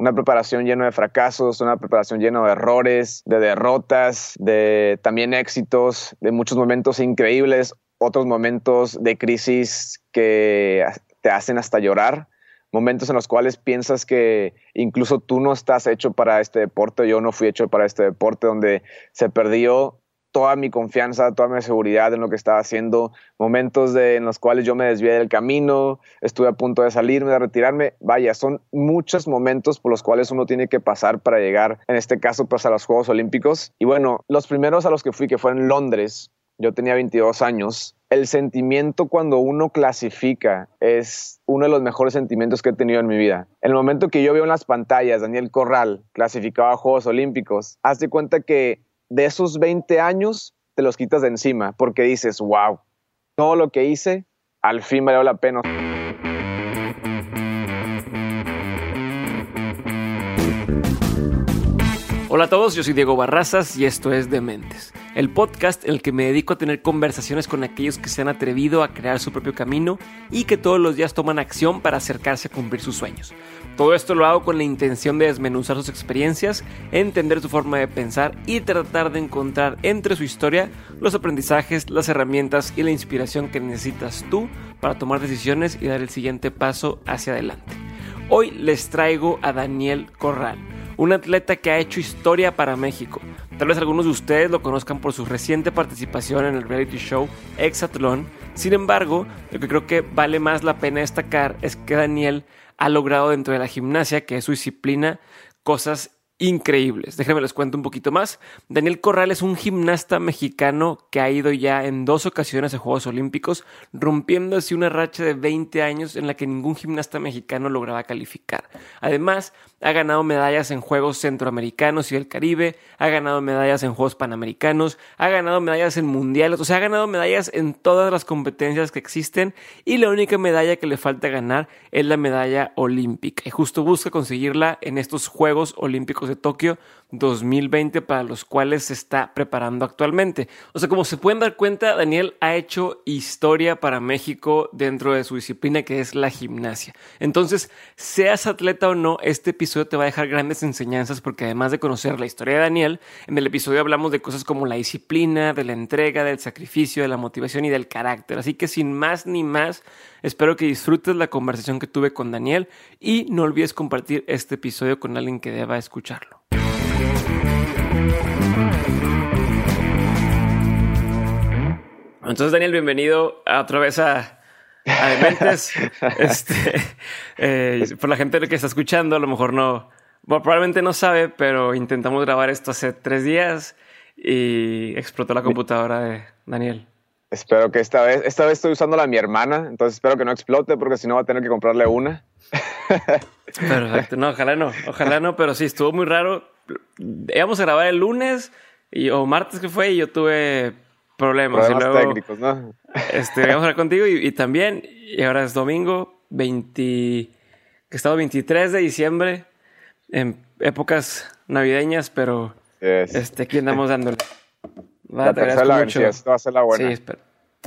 Una preparación llena de fracasos, una preparación llena de errores, de derrotas, de también éxitos, de muchos momentos increíbles, otros momentos de crisis que te hacen hasta llorar momentos en los cuales piensas que incluso tú no estás hecho para este deporte, yo no fui hecho para este deporte, donde se perdió toda mi confianza, toda mi seguridad en lo que estaba haciendo, momentos en los cuales yo me desvié del camino, estuve a punto de salirme, de retirarme, vaya, son muchos momentos por los cuales uno tiene que pasar para llegar, en este caso, pues a los Juegos Olímpicos. Y bueno, los primeros a los que fui, que fue en Londres, yo tenía 22 años, el sentimiento cuando uno clasifica es uno de los mejores sentimientos que he tenido en mi vida. El momento que yo veo en las pantallas Daniel Corral clasificado a Juegos Olímpicos, hazte cuenta que de esos 20 años te los quitas de encima porque dices, wow, todo lo que hice al fin valió la pena. Hola a todos, yo soy Diego Barrazas y esto es Dementes, el podcast en el que me dedico a tener conversaciones con aquellos que se han atrevido a crear su propio camino y que todos los días toman acción para acercarse a cumplir sus sueños. Todo esto lo hago con la intención de desmenuzar sus experiencias, entender su forma de pensar y tratar de encontrar entre su historia los aprendizajes, las herramientas y la inspiración que necesitas tú para tomar decisiones y dar el siguiente paso hacia adelante. Hoy les traigo a Daniel Corral un atleta que ha hecho historia para México. Tal vez algunos de ustedes lo conozcan por su reciente participación en el reality show Exatlón. Sin embargo, lo que creo que vale más la pena destacar es que Daniel ha logrado dentro de la gimnasia, que es su disciplina, cosas increíbles. Déjenme les cuento un poquito más. Daniel Corral es un gimnasta mexicano que ha ido ya en dos ocasiones a Juegos Olímpicos, rompiendo así una racha de 20 años en la que ningún gimnasta mexicano lograba calificar. Además, ha ganado medallas en Juegos Centroamericanos y del Caribe, ha ganado medallas en Juegos Panamericanos, ha ganado medallas en Mundiales, o sea, ha ganado medallas en todas las competencias que existen y la única medalla que le falta ganar es la medalla olímpica. Y justo busca conseguirla en estos Juegos Olímpicos de Tokio 2020 para los cuales se está preparando actualmente. O sea, como se pueden dar cuenta, Daniel ha hecho historia para México dentro de su disciplina que es la gimnasia. Entonces, seas atleta o no, este episodio te va a dejar grandes enseñanzas porque además de conocer la historia de Daniel, en el episodio hablamos de cosas como la disciplina, de la entrega, del sacrificio, de la motivación y del carácter. Así que sin más ni más, espero que disfrutes la conversación que tuve con Daniel y no olvides compartir este episodio con alguien que deba escucharlo. Entonces, Daniel, bienvenido otra vez a, a Dementes. este, eh, por la gente que está escuchando, a lo mejor no, probablemente no sabe, pero intentamos grabar esto hace tres días y explotó la computadora de Daniel. Espero que esta vez, esta vez estoy usando la de mi hermana, entonces espero que no explote porque si no va a tener que comprarle una. Perfecto, no, ojalá no, ojalá no, pero sí, estuvo muy raro. Íbamos a grabar el lunes y, o martes que fue y yo tuve problemas. Problemas técnicos, ¿no? Este, vamos a hablar contigo y, también, y ahora es domingo 20, que estado 23 de diciembre, en épocas navideñas, pero este, aquí andamos dándole. Va, la tercera mucho. va a ser la buena. Sí,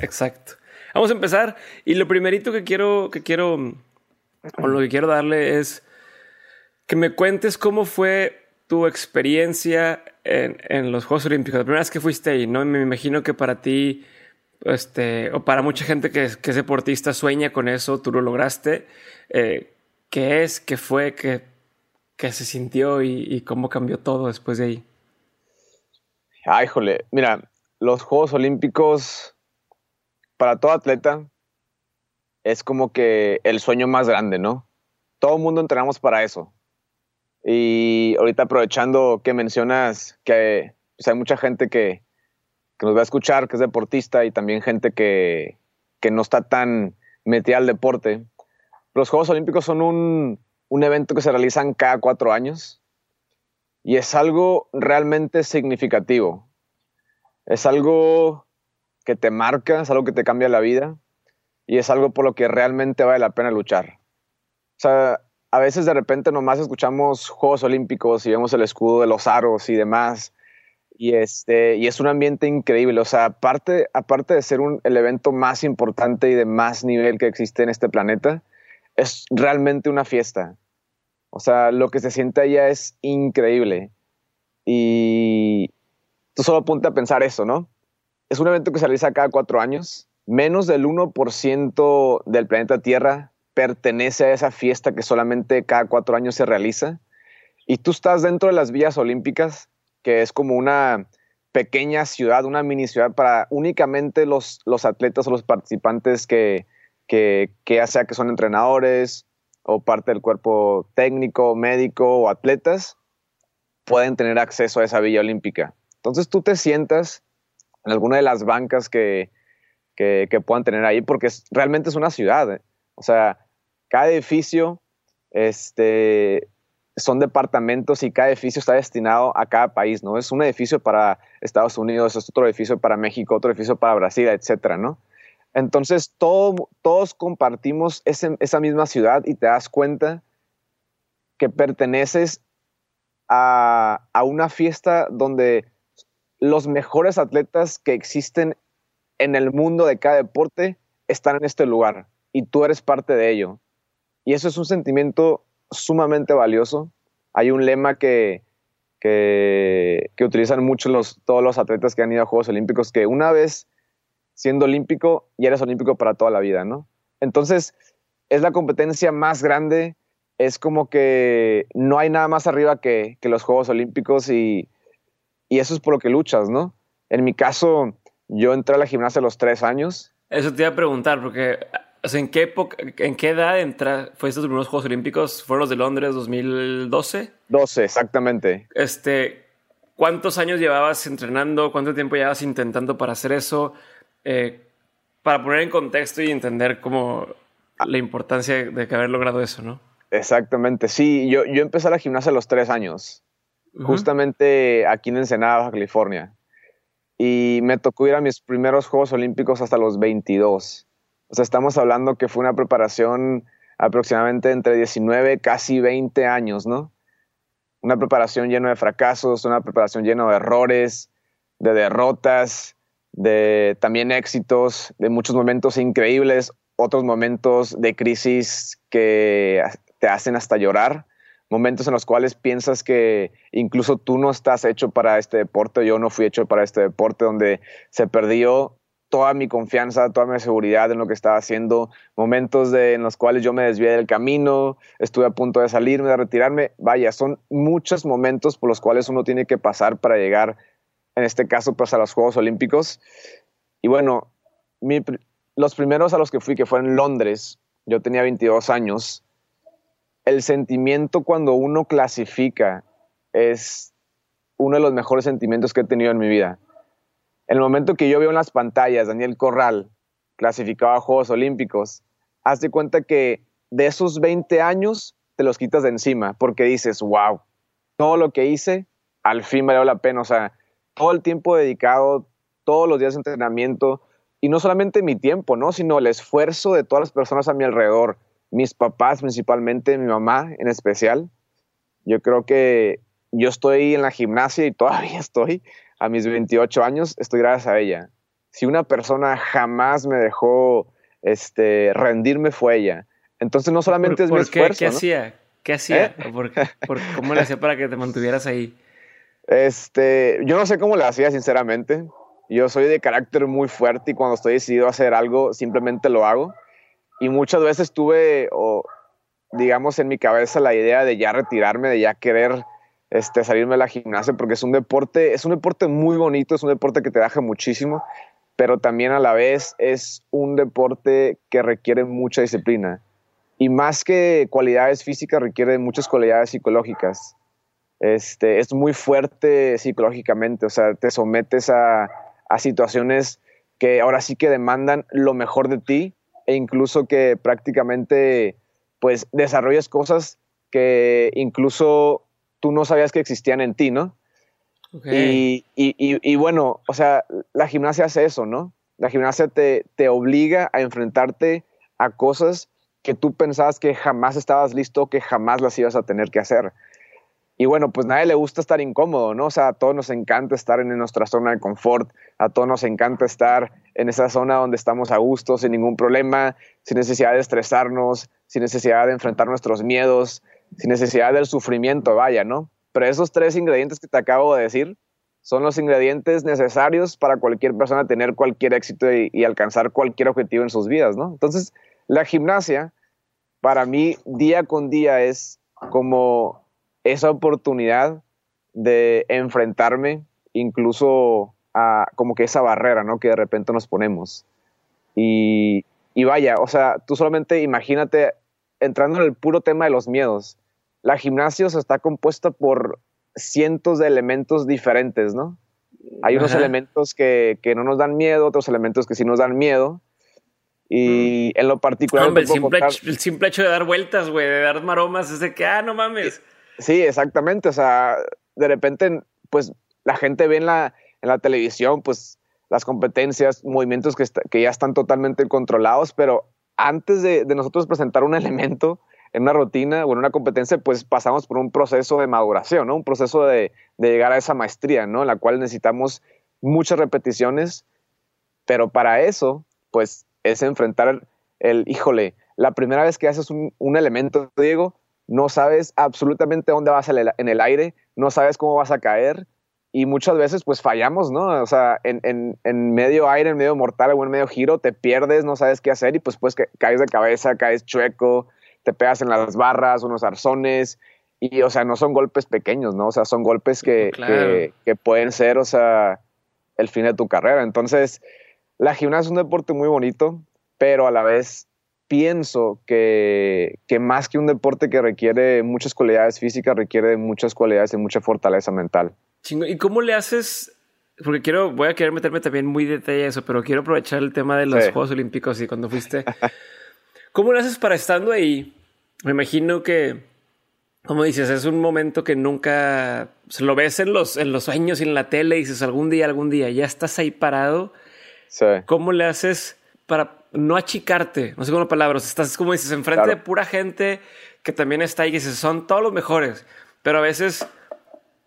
exacto. Vamos a empezar y lo primerito que quiero, que quiero, o lo que quiero darle es que me cuentes cómo fue tu experiencia en, los Juegos Olímpicos? La primera vez que fuiste ahí, ¿no? Me imagino que para ti, este, o para mucha gente que, que es deportista sueña con eso, tú lo lograste. Eh, ¿Qué es? ¿Qué fue? ¿Qué, qué se sintió y, cómo cambió todo después de ahí? Ay, jole, mira, los Juegos Olímpicos para todo atleta es como que el sueño más grande, ¿no? Todo el mundo entrenamos para eso. Y ahorita aprovechando que mencionas que pues, hay mucha gente que, nos va a escuchar, que es deportista y también gente que, no está tan metida al deporte. Los Juegos Olímpicos son un, evento que se realizan cada cuatro años Y es algo realmente significativo. Es algo que te marca, es algo que te cambia la vida y es algo por lo que realmente vale la pena luchar. O sea, a veces de repente nomás escuchamos Juegos Olímpicos y vemos el escudo de los aros y demás. Y, este, y es un ambiente increíble. O sea, aparte, aparte de ser un, el evento más importante y de más nivel que existe en este planeta, es realmente una fiesta. O sea, lo que se siente allá es increíble. Y tú solo ponte a pensar eso, ¿no? Es un evento que se realiza cada cuatro años. Menos del 1% del planeta Tierra pertenece a esa fiesta que solamente cada cuatro años se realiza. Y tú estás dentro de las vías olímpicas, que es como una pequeña ciudad, una mini ciudad para únicamente los, los atletas o los participantes que, que, que ya sea que son entrenadores o parte del cuerpo técnico, médico o atletas, pueden tener acceso a esa villa olímpica. Entonces tú te sientas en alguna de las bancas que, que, puedan tener ahí, porque realmente es una ciudad. ¿eh? O sea, cada edificio este, son departamentos y cada edificio está destinado a cada país, ¿no? Es un edificio para Estados Unidos, es otro edificio para México, otro edificio para Brasil, etcétera, ¿no? Entonces, todos compartimos esa misma ciudad y te das cuenta que perteneces a, a, una fiesta donde los mejores atletas que existen en el mundo de cada deporte están en este lugar y tú eres parte de ello. Y eso es un sentimiento sumamente valioso. Hay un lema que, que, utilizan mucho los, todos los atletas que han ido a Juegos Olímpicos, que una vez siendo olímpico y eres olímpico para toda la vida, ¿no? Entonces, es la competencia más grande, es como que no hay nada más arriba que, que los Juegos Olímpicos y, y, eso es por lo que luchas, ¿no? En mi caso, yo entré a la gimnasia a los tres años. Eso te iba a preguntar, porque ¿en, qué época, ¿en qué edad entra, fue estos primeros Juegos Olímpicos? ¿Fueron los de Londres 2012? 12, exactamente. Este, ¿Cuántos años llevabas entrenando? ¿Cuánto tiempo llevabas intentando para hacer eso? Eh, para poner en contexto y entender cómo la importancia de haber logrado eso, ¿no? Exactamente, sí, yo, yo empecé la gimnasia a los tres años, justamente aquí en Ensenada, Baja California, y me tocó ir a mis primeros Juegos Olímpicos hasta los 22. O sea, estamos hablando que fue una preparación aproximadamente entre 19, casi 20 años, ¿no? Una preparación llena de fracasos, una preparación llena de errores, de derrotas, de también éxitos, de muchos momentos increíbles, otros momentos de crisis que te hacen hasta llorar, momentos en los cuales piensas que incluso tú no estás hecho para este deporte, yo no fui hecho para este deporte, donde se perdió toda mi confianza, toda mi seguridad en lo que estaba haciendo, momentos en los cuales yo me desvié del camino, estuve a punto de salirme, de retirarme, vaya, son muchos momentos por los cuales uno tiene que pasar para llegar en este caso pues a los Juegos Olímpicos. Y bueno, los primeros a los que fui, que fue en Londres, yo tenía 22 años, el sentimiento cuando uno clasifica es uno de los mejores sentimientos que he tenido en mi vida. El momento que yo veo en las pantallas Daniel Corral clasificaba a Juegos Olímpicos, haz de cuenta que de esos 20 años te los quitas de encima porque dices, wow, todo lo que hice al fin valió la pena. O sea, todo el tiempo dedicado, todos los días de entrenamiento, y no solamente mi tiempo, ¿no? sino el esfuerzo de todas las personas a mi alrededor, mis papás principalmente, mi mamá en especial. Yo creo que yo estoy en la gimnasia y todavía estoy a mis 28 años, estoy gracias a ella. Si una persona jamás me dejó este, rendirme fue ella. Entonces no solamente es mi esfuerzo. ¿Qué hacía? ¿Qué hacía? ¿Eh? ¿Cómo le hacía para que te mantuvieras ahí? Este, yo no sé cómo le hacía, sinceramente. Yo soy de carácter muy fuerte y cuando estoy decidido a hacer algo, simplemente lo hago. Y muchas veces tuve, o, digamos, en mi cabeza la idea de ya retirarme, de ya querer este, salirme de la gimnasia, porque es un deporte, es un deporte muy bonito, es un deporte que te deja muchísimo, pero también a la vez es un deporte que requiere mucha disciplina. Y más que cualidades físicas, requiere muchas cualidades psicológicas este, es muy fuerte psicológicamente, o sea, te sometes a, situaciones que ahora sí que demandan lo mejor de ti e incluso que prácticamente pues desarrolles cosas que incluso tú no sabías que existían en ti, ¿no? Y, y, y, bueno, o sea, la gimnasia hace eso, ¿no? La gimnasia te, te obliga a enfrentarte a cosas que tú pensabas que jamás estabas listo, que jamás las ibas a tener que hacer. Y bueno, pues nadie le gusta estar incómodo, ¿no? O sea, a todos nos encanta estar en nuestra zona de confort, a todos nos encanta estar en esa zona donde estamos a gusto, sin ningún problema, sin necesidad de estresarnos, sin necesidad de enfrentar nuestros miedos, sin necesidad del sufrimiento, vaya, ¿no? Pero esos tres ingredientes que te acabo de decir son los ingredientes necesarios para cualquier persona tener cualquier éxito y, alcanzar cualquier objetivo en sus vidas, ¿no? Entonces, la gimnasia, para mí, día con día es como esa oportunidad de enfrentarme incluso a como que esa barrera, ¿no? Que de repente nos ponemos. Y, y vaya, o sea, tú solamente imagínate entrando en el puro tema de los miedos. La gimnasia está compuesta por cientos de elementos diferentes, ¿no? Hay unos elementos que, que, no nos dan miedo, otros elementos que sí nos dan miedo. Y en lo particular... el, simple hecho, el, simple hecho, de dar vueltas, güey, de dar maromas, es de que, ah, no mames. Sí, exactamente. O sea, de repente, pues la gente ve en la, en la televisión, pues las competencias, movimientos que, que ya están totalmente controlados, pero antes de, de, nosotros presentar un elemento en una rutina o en una competencia, pues pasamos por un proceso de maduración, ¿no? Un proceso de, de llegar a esa maestría, ¿no? En la cual necesitamos muchas repeticiones, pero para eso, pues es enfrentar el, híjole, la primera vez que haces un, un elemento, Diego, no sabes absolutamente dónde vas en el aire, no sabes cómo vas a caer y muchas veces pues fallamos, ¿no? O sea, en, medio aire, en medio mortal o en medio giro te pierdes, no sabes qué hacer y pues pues caes de cabeza, caes chueco, te pegas en las barras, unos arzones y o sea, no son golpes pequeños, ¿no? O sea, son golpes que, que pueden ser, o sea, el fin de tu carrera. Entonces, la gimnasia es un deporte muy bonito, pero a la vez pienso que, que, más que un deporte que requiere muchas cualidades físicas, requiere muchas cualidades y mucha fortaleza mental. ¿Y cómo le haces? Porque quiero, voy a querer meterme también muy detalle a eso, pero quiero aprovechar el tema de los Juegos Olímpicos y cuando fuiste. ¿Cómo le haces para estando ahí? Me imagino que, como dices, es un momento que nunca se lo ves en los, en los sueños y en la tele y dices algún día, algún día, ya estás ahí parado. Sí. ¿Cómo le haces para no achicarte, no sé cómo palabras, estás como dices, enfrente de pura gente que también está ahí y dices, son todos los mejores, pero a veces,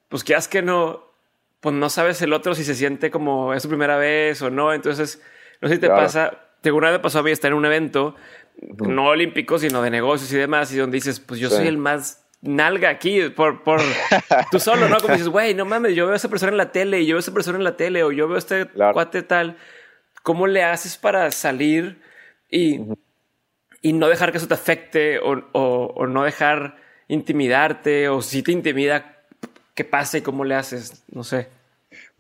pues quieras que no, pues no sabes el otro si se siente como es su primera vez o no, entonces, no sé si te pasa, una vez pasó a mí estar en un evento, no olímpico, sino de negocios y demás, y donde dices, pues yo soy el más nalga aquí por, por tú solo, ¿no? Como dices, güey, no mames, yo veo a esa persona en la tele y yo veo a esa persona en la tele o yo veo a este cuate tal. ¿Cómo le haces para salir y, y no dejar que eso te afecte o, o, no dejar intimidarte o si te intimida, qué pasa y cómo le haces? No sé.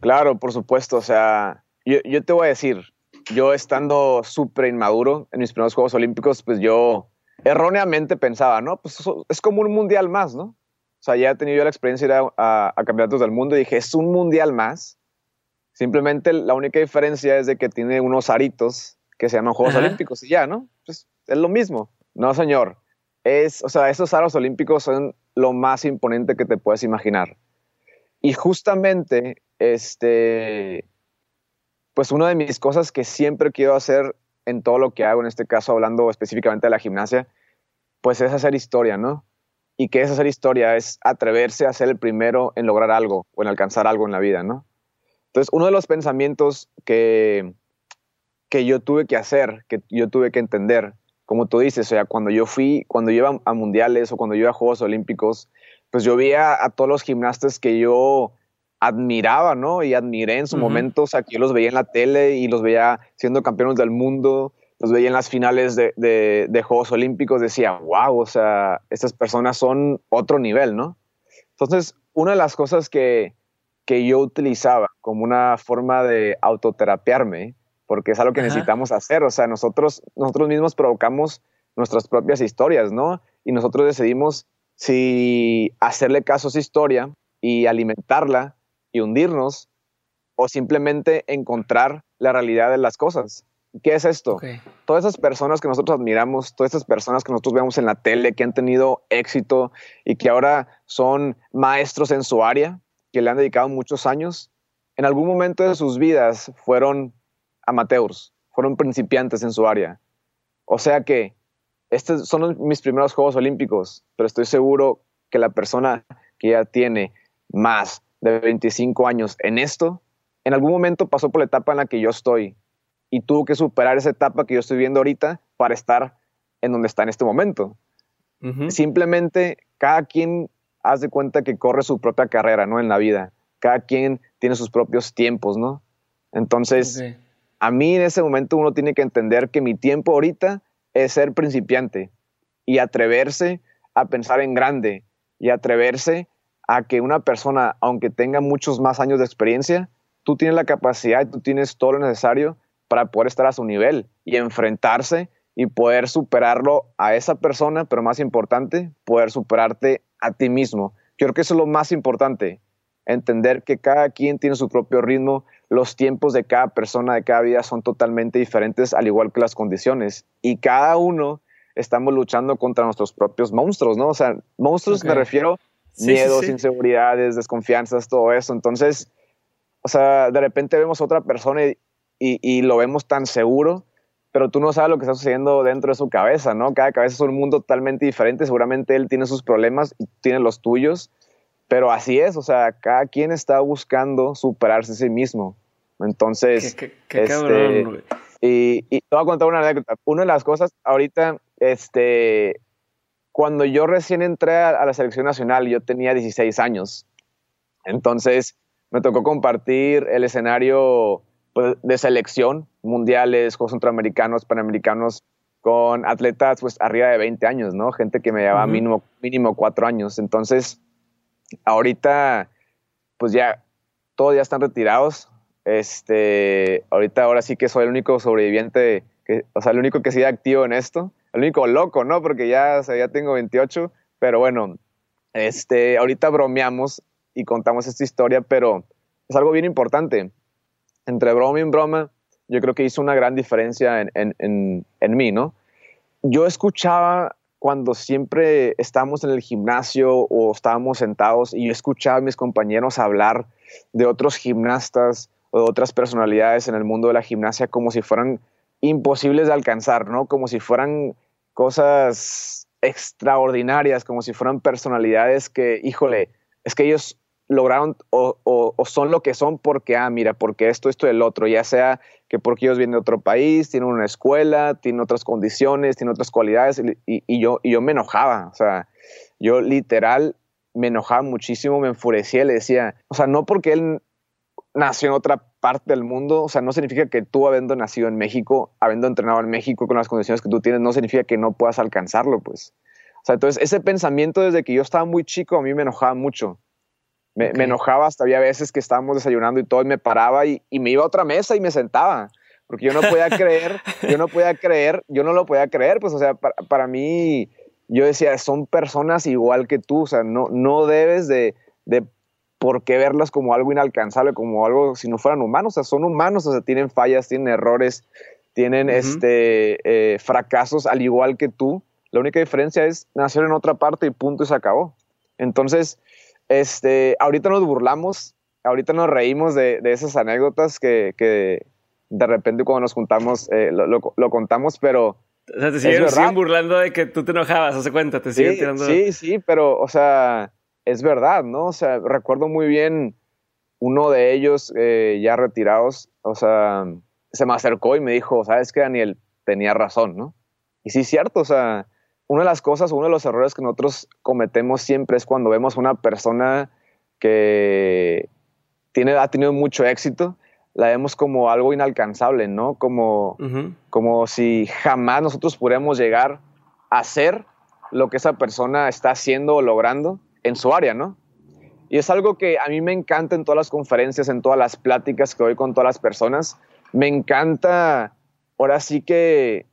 Claro, por supuesto. O sea, yo, yo te voy a decir, yo estando súper inmaduro en mis primeros Juegos Olímpicos, pues yo erróneamente pensaba, ¿no? Pues es como un mundial más, ¿no? O sea, ya he tenido la experiencia de ir a, a, campeonatos del mundo y dije, es un mundial más. Simplemente la única diferencia es de que tiene unos aritos que se llaman Juegos Olímpicos y ya, ¿no? Pues es lo mismo. No, señor. Es, o sea, esos aros olímpicos son lo más imponente que te puedes imaginar. Y justamente, este, pues una de mis cosas que siempre quiero hacer en todo lo que hago, en este caso hablando específicamente de la gimnasia, pues es hacer historia, ¿no? Y que es hacer historia, es atreverse a ser el primero en lograr algo o en alcanzar algo en la vida, ¿no? Entonces, uno de los pensamientos que, que yo tuve que hacer, que yo tuve que entender, como tú dices, o sea, cuando yo fui, cuando yo iba a mundiales o cuando yo iba a Juegos Olímpicos, pues yo veía a todos los gimnastas que yo admiraba, ¿no? Y admiré en su momento, o sea, que yo los veía en la tele y los veía siendo campeones del mundo, los veía en las finales de, de, de Juegos Olímpicos, decía, wow, o sea, estas personas son otro nivel, ¿no? Entonces, una de las cosas que, que yo utilizaba como una forma de autoterapiarme, porque es algo que necesitamos hacer. O sea, nosotros, nosotros mismos provocamos nuestras propias historias, ¿no? Y nosotros decidimos si hacerle caso a esa historia y alimentarla y hundirnos o simplemente encontrar la realidad de las cosas. ¿Qué es esto? todas esas personas que nosotros admiramos, todas esas personas que nosotros vemos en la tele, que han tenido éxito y que ahora son maestros en su área, que le han dedicado muchos años, en algún momento de sus vidas fueron amateurs, fueron principiantes en su área. O sea que estos son mis primeros Juegos Olímpicos, pero estoy seguro que la persona que ya tiene más de 25 años en esto, en algún momento pasó por la etapa en la que yo estoy y tuvo que superar esa etapa que yo estoy viendo ahorita para estar en donde está en este momento. Simplemente cada quien hace cuenta que corre su propia carrera, ¿no? En la vida. Cada quien tiene sus propios tiempos, ¿no? Entonces, a mí en ese momento uno tiene que entender que mi tiempo ahorita es ser principiante y atreverse a pensar en grande y atreverse a que una persona, aunque tenga muchos más años de experiencia, tú tienes la capacidad, tú tienes todo lo necesario para poder estar a su nivel y enfrentarse y poder superarlo a esa persona, pero más importante, poder superarte a ti mismo. Yo creo que eso es lo más importante, entender que cada quien tiene su propio ritmo, los tiempos de cada persona, de cada vida son totalmente diferentes, al igual que las condiciones, y cada uno estamos luchando contra nuestros propios monstruos, ¿no? O sea, monstruos me refiero miedos, inseguridades, desconfianzas, todo eso. Entonces, o sea, de repente vemos a otra persona y, y, lo vemos tan seguro, pero tú no sabes lo que está sucediendo dentro de su cabeza, ¿no? Cada cabeza es un mundo totalmente diferente, seguramente él tiene sus problemas y tiene los tuyos, pero así es, o sea, cada quien está buscando superarse a sí mismo. Entonces, qué, este, y, y, te voy a contar una anécdota. Una de las cosas, ahorita, este, cuando yo recién entré a, la selección nacional, yo tenía 16 años. Entonces, me tocó compartir el escenario pues, de selección, mundiales, Juegos Centroamericanos, Panamericanos, con atletas pues arriba de 20 años, ¿no? Gente que me llevaba mínimo, mínimo cuatro años. Entonces, ahorita, pues ya, todos ya están retirados. Este, ahorita ahora sí que soy el único sobreviviente, que, o sea, el único que sigue activo en esto. El único loco, ¿no? Porque ya, ya tengo 28, pero bueno, este, ahorita bromeamos y contamos esta historia, pero es algo bien importante entre broma y broma, yo creo que hizo una gran diferencia en, mí, ¿no? Yo escuchaba cuando siempre estábamos en el gimnasio o estábamos sentados y escuchaba a mis compañeros hablar de otros gimnastas o de otras personalidades en el mundo de la gimnasia como si fueran imposibles de alcanzar, ¿no? Como si fueran cosas extraordinarias, como si fueran personalidades que, híjole, es que ellos lograron o, son lo que son porque, ah, mira, porque esto, esto y el otro, ya sea que porque ellos vienen de otro país, tienen una escuela, tienen otras condiciones, tienen otras cualidades, y, yo, y yo me enojaba, o sea, yo literal me enojaba muchísimo, me enfurecía, le decía, o sea, no porque él nació en otra parte del mundo, o sea, no significa que tú habiendo nacido en México, habiendo entrenado en México con las condiciones que tú tienes, no significa que no puedas alcanzarlo, pues. O sea, entonces ese pensamiento desde que yo estaba muy chico a mí me enojaba mucho. Me, enojaba hasta había veces que estábamos desayunando y todo y me paraba y, me iba a otra mesa y me sentaba. Porque yo no podía creer, yo no podía creer, yo no lo podía creer. Pues, o sea, para, mí, yo decía, son personas igual que tú. O sea, no, no debes de, de por qué verlas como algo inalcanzable, como algo si no fueran humanos. O sea, son humanos, o sea, tienen fallas, tienen errores, tienen este, eh, fracasos al igual que tú. La única diferencia es nacer en otra parte y punto y se acabó. Entonces, este, ahorita nos burlamos, ahorita nos reímos de, esas anécdotas que, de repente cuando nos juntamos eh, lo, contamos, pero... O sea, te siguen, burlando de que tú te enojabas, hace cuenta, te siguen tirando... Sí, sí, pero, o sea, es verdad, ¿no? O sea, recuerdo muy bien uno de ellos eh, ya retirados, o sea, se me acercó y me dijo, ¿sabes qué, Daniel? Tenía razón, ¿no? Y sí, es cierto, o sea, una de las cosas, uno de los errores que nosotros cometemos siempre es cuando vemos una persona que tiene, ha tenido mucho éxito, la vemos como algo inalcanzable, ¿no? Como, como si jamás nosotros pudiéramos llegar a hacer lo que esa persona está haciendo o logrando en su área, ¿no? Y es algo que a mí me encanta en todas las conferencias, en todas las pláticas que doy con todas las personas. Me encanta, ahora sí que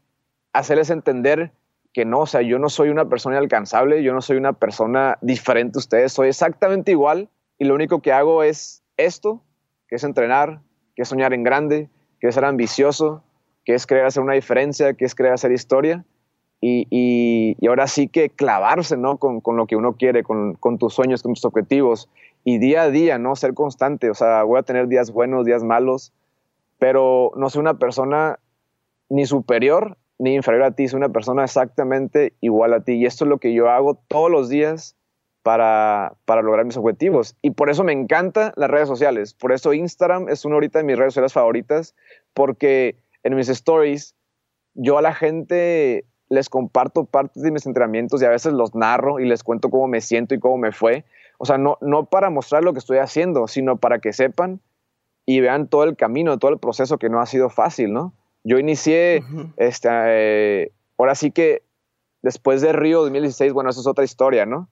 hacerles entender que no, o sea, yo no soy una persona inalcanzable, yo no soy una persona diferente a ustedes, soy exactamente igual y lo único que hago es esto, que es entrenar, que es soñar en grande, que es ser ambicioso, que es querer hacer una diferencia, que es querer hacer historia. Y, y, ahora sí que clavarse, ¿no? Con, con lo que uno quiere, con, con, tus sueños, con tus objetivos. Y día a día, ¿no? Ser constante. O sea, voy a tener días buenos, días malos, pero no soy una persona ni superior ni inferior a ti, soy una persona exactamente igual a ti. Y esto es lo que yo hago todos los días para, para lograr mis objetivos. Y por eso me encantan las redes sociales. Por eso Instagram es una ahorita de mis redes sociales favoritas, porque en mis stories yo a la gente les comparto partes de mis entrenamientos y a veces los narro y les cuento cómo me siento y cómo me fue. O sea, no, no para mostrar lo que estoy haciendo, sino para que sepan y vean todo el camino, todo el proceso que no ha sido fácil, ¿no? Yo inicié, este, eh, ahora sí que después de Río 2016, bueno, eso es otra historia, ¿no?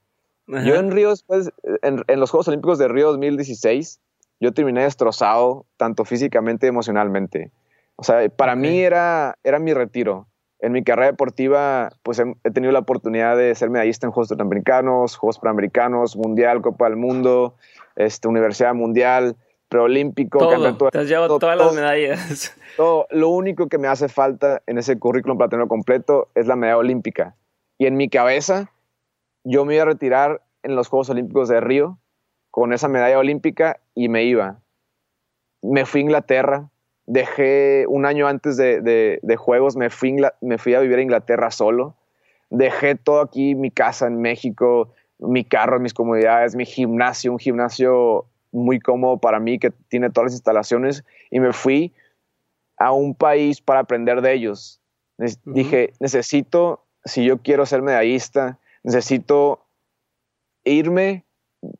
Yo en Río, después, en, los Juegos Olímpicos de Río 2016, yo terminé destrozado, tanto físicamente y emocionalmente. O sea, para mí era, era mi retiro. En mi carrera deportiva, pues he, tenido la oportunidad de ser medallista en Juegos Panamericanos, Juegos Panamericanos, Mundial, Copa del Mundo, este, Universidad Mundial, preolímpico. Todo, te has llevado todas las medallas. Todo. Lo único que me hace falta en ese currículum platino completo es la medalla olímpica. Y en mi cabeza yo me iba a retirar en los Juegos Olímpicos de Río con esa medalla olímpica y me iba. Me fui a Inglaterra, dejé un año antes de, Juegos, me fui, me fui a vivir a Inglaterra solo, dejé todo aquí, mi casa en México, mi carro, mis comodidades, mi gimnasio, un gimnasio muy cómodo para mí que tiene todas las instalaciones y me fui a un país para aprender de ellos. Dije, necesito, si yo quiero ser medallista, necesito irme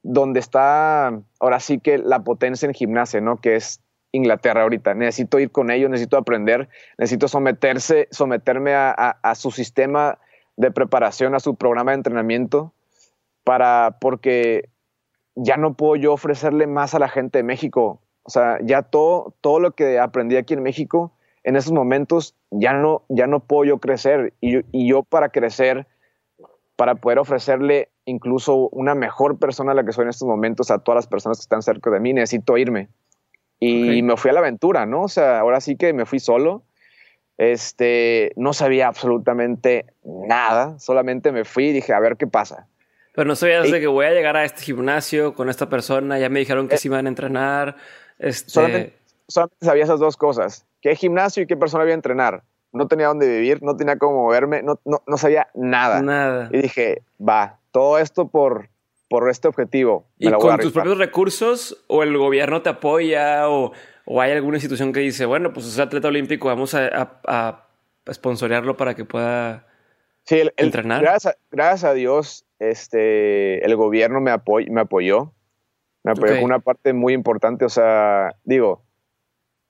donde está ahora sí que la potencia en gimnasia, ¿no? Que es Inglaterra ahorita. Necesito ir con ellos, necesito aprender, necesito someterse, someterme a, su sistema de preparación, a su programa de entrenamiento, para, porque ya no puedo yo ofrecerle más a la gente de México. O sea, ya todo, todo lo que aprendí aquí en México, en esos momentos, ya no, ya no puedo yo crecer. Y, y yo para crecer para poder ofrecerle incluso una mejor persona a la que soy en estos momentos a todas las personas que están cerca de mí, necesito irme. Y me fui a la aventura, ¿no? O sea, ahora sí que me fui solo. Este, no sabía absolutamente nada, solamente me fui y dije, a ver qué pasa. Pero no sabías de que voy a llegar a este gimnasio con esta persona, ya me dijeron que eh, se iban a entrenar. Este... Solamente, solamente sabía esas dos cosas, qué gimnasio y qué persona iba a entrenar no tenía dónde vivir, no tenía cómo moverme, no, no, no sabía nada. Nada. Y dije, va, todo esto por, por este objetivo. ¿Y con tus propios recursos o el gobierno te apoya o, o, hay alguna institución que dice, bueno, pues es atleta olímpico, vamos a, a, sponsorearlo para que pueda sí, el, entrenar? Gracias, gracias, a Dios, este, el gobierno me, apoy, me apoyó. Me apoyó con una parte muy importante. O sea, digo,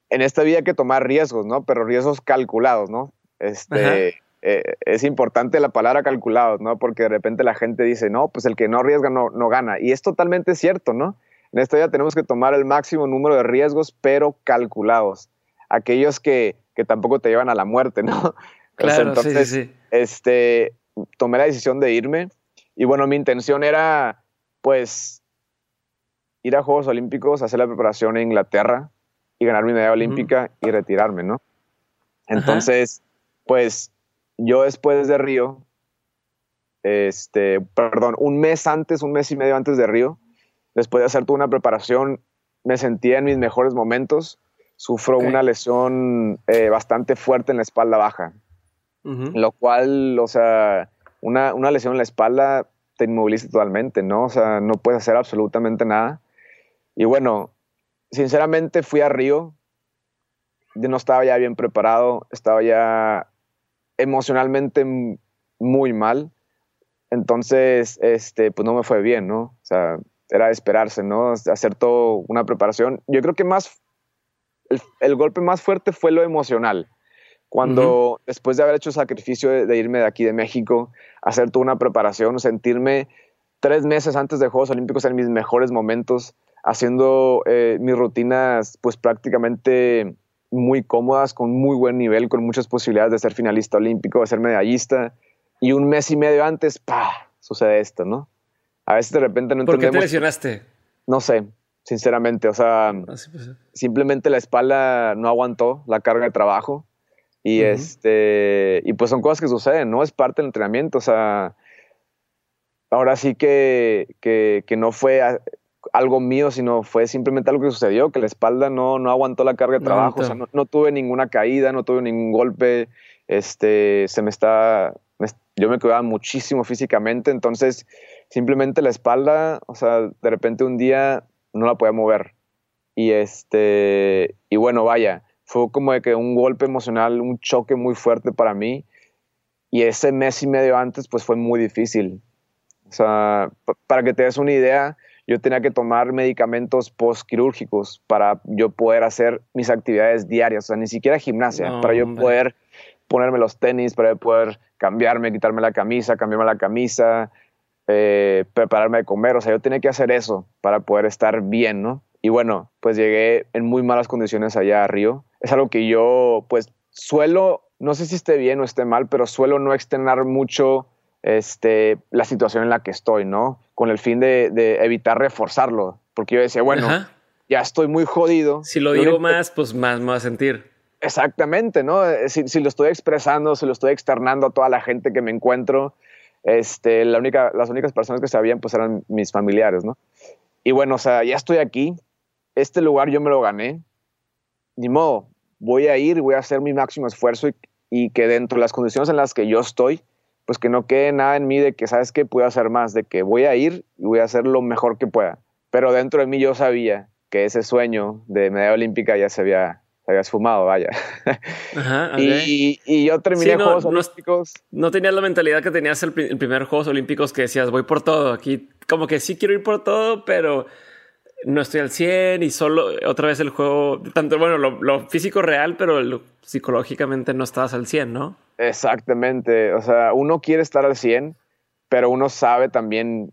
en esta vida hay que tomar riesgos, ¿no? Pero riesgos calculados, ¿no? Este, eh, es importante la palabra calculados, ¿no? Porque de repente la gente dice, no, pues el que no arriesga no, no gana. Y es totalmente cierto, ¿no? En esta vida tenemos que tomar el máximo número de riesgos, pero calculados. Aquellos que, que tampoco te llevan a la muerte, ¿no? Claro, entonces, sí, sí. Este, tomé la decisión de irme. Y bueno, mi intención era, pues, ir a Juegos Olímpicos, hacer la preparación en Inglaterra, y ganar mi medalla olímpica y retirarme, ¿no? Entonces, pues yo después de Río, este, perdón, un mes antes, un mes y medio antes de Río, después de hacer toda una preparación, me sentía en mis mejores momentos. Sufro una lesión eh, bastante fuerte en la espalda baja, lo cual, o sea, una, una lesión en la espalda te inmoviliza totalmente, ¿no? O sea, no puedes hacer absolutamente nada. Y bueno, sinceramente fui a Río, no estaba ya bien preparado, estaba ya emocionalmente muy mal, entonces, este, pues no me fue bien, ¿no? O sea, era de esperarse, ¿no? Hacer toda una preparación. Yo creo que más, el, golpe más fuerte fue lo emocional. Cuando después de haber hecho el sacrificio de, de, irme de aquí de México, hacer toda una preparación, sentirme tres meses antes de Juegos Olímpicos en mis mejores momentos, haciendo eh, mis rutinas pues prácticamente muy cómodas, con muy buen nivel, con muchas posibilidades de ser finalista olímpico, de ser medallista. Y un mes y medio antes, ¡pah! sucede esto, ¿no? A veces de repente no ¿Por entendemos. qué te lesionaste? No sé, sinceramente. O sea, simplemente la espalda no aguantó la carga de trabajo. Y este, y pues son cosas que suceden, ¿no? Es parte del entrenamiento. O sea, ahora sí que, que, que no fue algo mío, sino fue simplemente algo que sucedió, que la espalda no, no aguantó la carga de trabajo, o sea, no, tuve ninguna caída, no tuve ningún golpe, este, se me está, yo me cuidaba muchísimo físicamente, entonces simplemente la espalda, o sea, de repente un día no la podía mover. Y este, y bueno, vaya, fue como de que un golpe emocional, un choque muy fuerte para mí. Y ese mes y medio antes, pues fue muy difícil. O sea, para que te des una idea, yo tenía que tomar medicamentos postquirúrgicos para yo poder hacer mis actividades diarias, o sea, ni siquiera gimnasia, para yo poder ponerme los tenis, para poder cambiarme, quitarme la camisa, cambiarme la camisa, eh, prepararme de comer, o sea, yo tenía que hacer eso para poder estar bien, ¿no? Y bueno, pues llegué en muy malas condiciones allá a Río. Es algo que yo, pues, suelo, no sé si esté bien o esté mal, pero suelo no externar mucho este, la situación en la que estoy, ¿no? Con el fin de, evitar reforzarlo, porque yo decía, bueno, ya estoy muy jodido. Si lo digo más, pues más me voy a sentir. Exactamente, ¿no? Eh, si, lo estoy expresando, si lo estoy externando a toda la gente que me encuentro, este, la única, las únicas personas que sabían pues eran mis familiares, ¿no? Y bueno, o sea, ya estoy aquí, este lugar yo me lo gané, ni modo, voy a ir, voy a hacer mi máximo esfuerzo y, y que dentro de las condiciones en las que yo estoy, pues que no quede nada en mí de que, ¿sabes qué? Puedo hacer más, de que voy a ir y voy a hacer lo mejor que pueda. Pero dentro de mí yo sabía que ese sueño de medalla olímpica ya se había, se había esfumado, vaya. Ajá, y, y, yo terminé no, Juegos Olímpicos. No tenías la mentalidad que tenías el, el primer Juegos Olímpicos que decías, voy por todo. Aquí como que sí quiero ir por todo, pero no estoy al 100 y solo otra vez el juego, tanto bueno, lo, físico real, pero psicológicamente no estabas al 100, ¿no? Exactamente, o sea, uno quiere estar al 100, pero uno sabe también,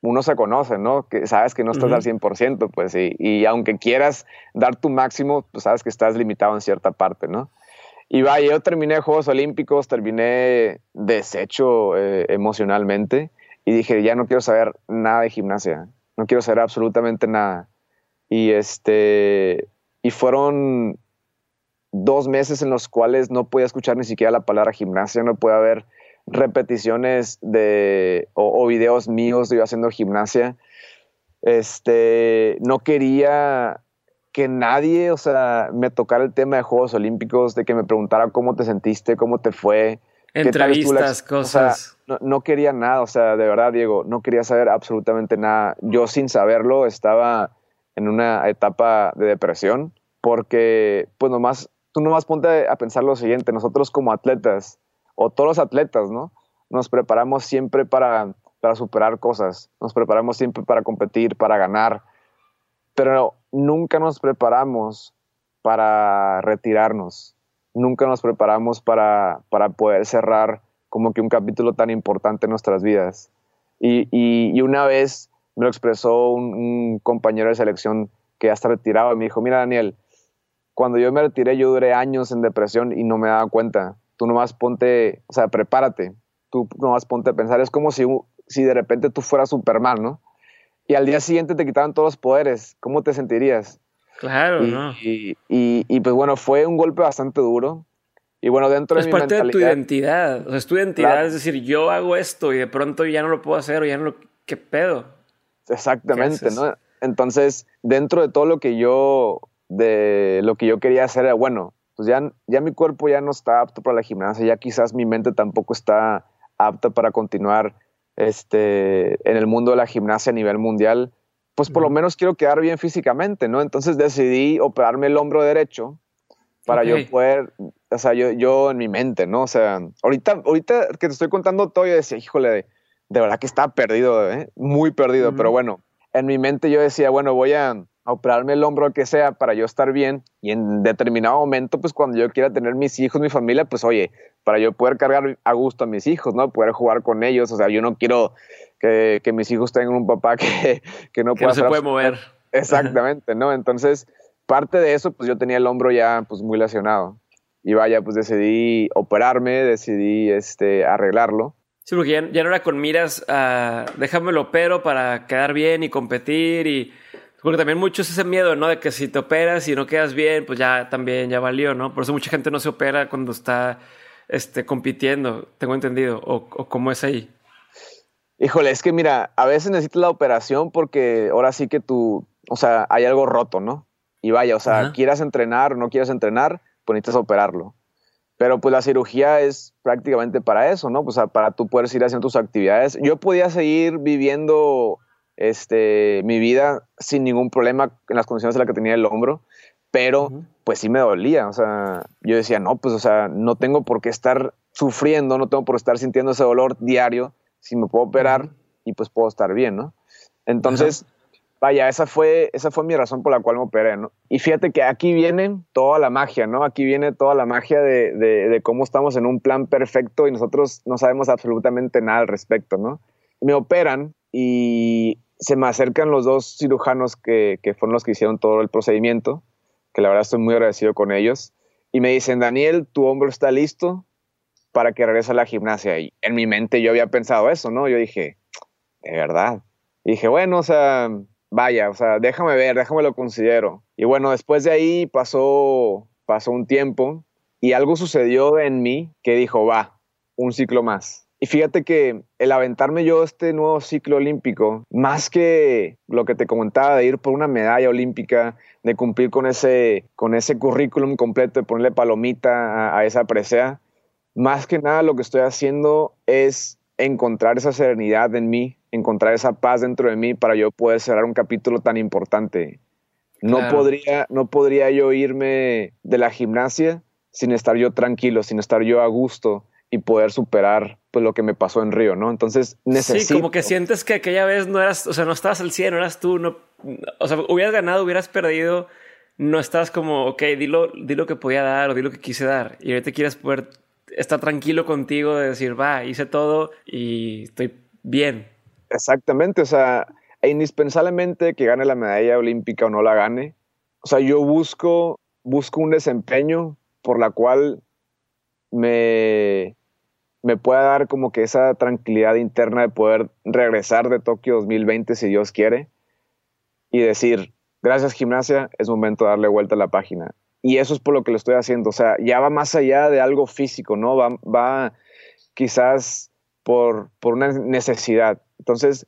uno se conoce, ¿no? Que sabes que no estás al 100%, pues, y, y aunque quieras dar tu máximo, pues sabes que estás limitado en cierta parte, ¿no? Y vaya, yo terminé Juegos Olímpicos, terminé deshecho eh, emocionalmente y dije, ya no quiero saber nada de gimnasia no quiero saber absolutamente nada. Y este, y fueron dos meses en los cuales no podía escuchar ni siquiera la palabra gimnasia, no podía ver repeticiones de, o, videos míos de yo haciendo gimnasia. Este, no quería que nadie, o sea, me tocara el tema de Juegos Olímpicos, de que me preguntara cómo te sentiste, cómo te fue, Entrevistas, cosas. no, quería nada, o sea, de verdad, Diego, no quería saber absolutamente nada. Yo sin saberlo estaba en una etapa de depresión porque, pues nomás, tú nomás ponte a pensar lo siguiente, nosotros como atletas, o todos los atletas, ¿no? Nos preparamos siempre para, para superar cosas, nos preparamos siempre para competir, para ganar, pero nunca nos preparamos para retirarnos nunca nos preparamos para, para poder cerrar como que un capítulo tan importante en nuestras vidas. Y, y, una vez me lo expresó un, compañero de selección que ya está retirado y me dijo, mira Daniel, cuando yo me retiré yo duré años en depresión y no me daba cuenta. Tú nomás ponte, o sea, prepárate. Tú nomás ponte a pensar. Es como si, si de repente tú fueras Superman, ¿no? Y al día siguiente te quitaban todos los poderes. ¿Cómo te sentirías? Claro, y, ¿no? Y, pues bueno, fue un golpe bastante duro. Y bueno, dentro de mi parte de tu identidad. O sea, es tu identidad, es decir, yo hago esto y de pronto ya no lo puedo hacer o ya no lo. ¿Qué pedo? Exactamente, ¿no? Entonces, dentro de todo lo que yo. de lo que yo quería hacer era, bueno, pues ya, ya mi cuerpo ya no está apto para la gimnasia, ya quizás mi mente tampoco está apta para continuar este, en el mundo de la gimnasia a nivel mundial pues por lo menos quiero quedar bien físicamente, ¿no? Entonces decidí operarme el hombro derecho para yo poder, o sea, yo, yo en mi mente, ¿no? O sea, ahorita, ahorita que te estoy contando todo, yo decía, híjole, de, verdad que estaba perdido, ¿eh? Muy perdido, pero bueno, en mi mente yo decía, bueno, voy a, operarme el hombro, que sea, para yo estar bien y en determinado momento, pues cuando yo quiera tener mis hijos, mi familia, pues oye, para yo poder cargar a gusto a mis hijos, ¿no? Poder jugar con ellos, o sea, yo no quiero que, que mis hijos tengan un papá que, que no, que no se puede mover. Exactamente, ¿no? Entonces, parte de eso, pues yo tenía el hombro ya pues muy lesionado. Y vaya, pues decidí operarme, decidí este, arreglarlo. Sí, porque ya, no era con miras a déjame lo opero para quedar bien y competir y Porque también mucho es ese miedo, ¿no? De que si te operas y no quedas bien, pues ya también ya valió, ¿no? Por eso mucha gente no se opera cuando está este, compitiendo, tengo entendido. ¿O, o cómo es ahí? Híjole, es que mira, a veces necesitas la operación porque ahora sí que tú, o sea, hay algo roto, ¿no? Y vaya, o sea, quieras entrenar o no quieras entrenar, pues necesitas operarlo. Pero pues la cirugía es prácticamente para eso, ¿no? Pues para tú poder ir haciendo tus actividades. Yo podía seguir viviendo este, mi vida sin ningún problema en las condiciones en las que tenía el hombro, pero pues sí me dolía. O sea, yo decía, no, pues, o sea, no tengo por qué estar sufriendo, no tengo por qué estar sintiendo ese dolor diario si me puedo operar y pues puedo estar bien, ¿no? Entonces, vaya, esa fue, esa fue mi razón por la cual me operé, ¿no? Y fíjate que aquí viene toda la magia, ¿no? Aquí viene toda la magia de, de, cómo estamos en un plan perfecto y nosotros no sabemos absolutamente nada al respecto, ¿no? Me operan y se me acercan los dos cirujanos que, que fueron los que hicieron todo el procedimiento, que la verdad estoy muy agradecido con ellos, y me dicen, Daniel, tu hombro está listo, para que regrese a la gimnasia. Y en mi mente yo había pensado eso, ¿no? Yo dije, de verdad. Y dije, bueno, o sea, vaya, o sea, déjame ver, déjame lo considero. Y bueno, después de ahí pasó, pasó un tiempo y algo sucedió en mí que dijo, va, un ciclo más. Y fíjate que el aventarme yo este nuevo ciclo olímpico, más que lo que te comentaba de ir por una medalla olímpica, de cumplir con ese, con ese currículum completo, de ponerle palomita a, a esa presea, más que nada lo que estoy haciendo es encontrar esa serenidad en mí, encontrar esa paz dentro de mí para yo poder cerrar un capítulo tan importante. No, podría, no podría yo irme de la gimnasia sin estar yo tranquilo, sin estar yo a gusto y poder superar pues lo que me pasó en Río, ¿no? Entonces necesito... Sí, como que sientes que aquella vez no eras, o sea, no estabas al 100, no eras tú, no, o sea, hubieras ganado, hubieras perdido, no estás como, ok, di lo, di lo que podía dar o di lo que quise dar y ahorita quieres poder está tranquilo contigo de decir, va, hice todo y estoy bien. Exactamente, o sea, e indispensablemente que gane la medalla olímpica o no la gane. O sea, yo busco, busco un desempeño por la cual me, me pueda dar como que esa tranquilidad interna de poder regresar de Tokio 2020 si Dios quiere y decir, gracias gimnasia, es momento de darle vuelta a la página y eso es por lo que lo estoy haciendo. O sea, ya va más allá de algo físico, ¿no? Va, va quizás por, por una necesidad. Entonces,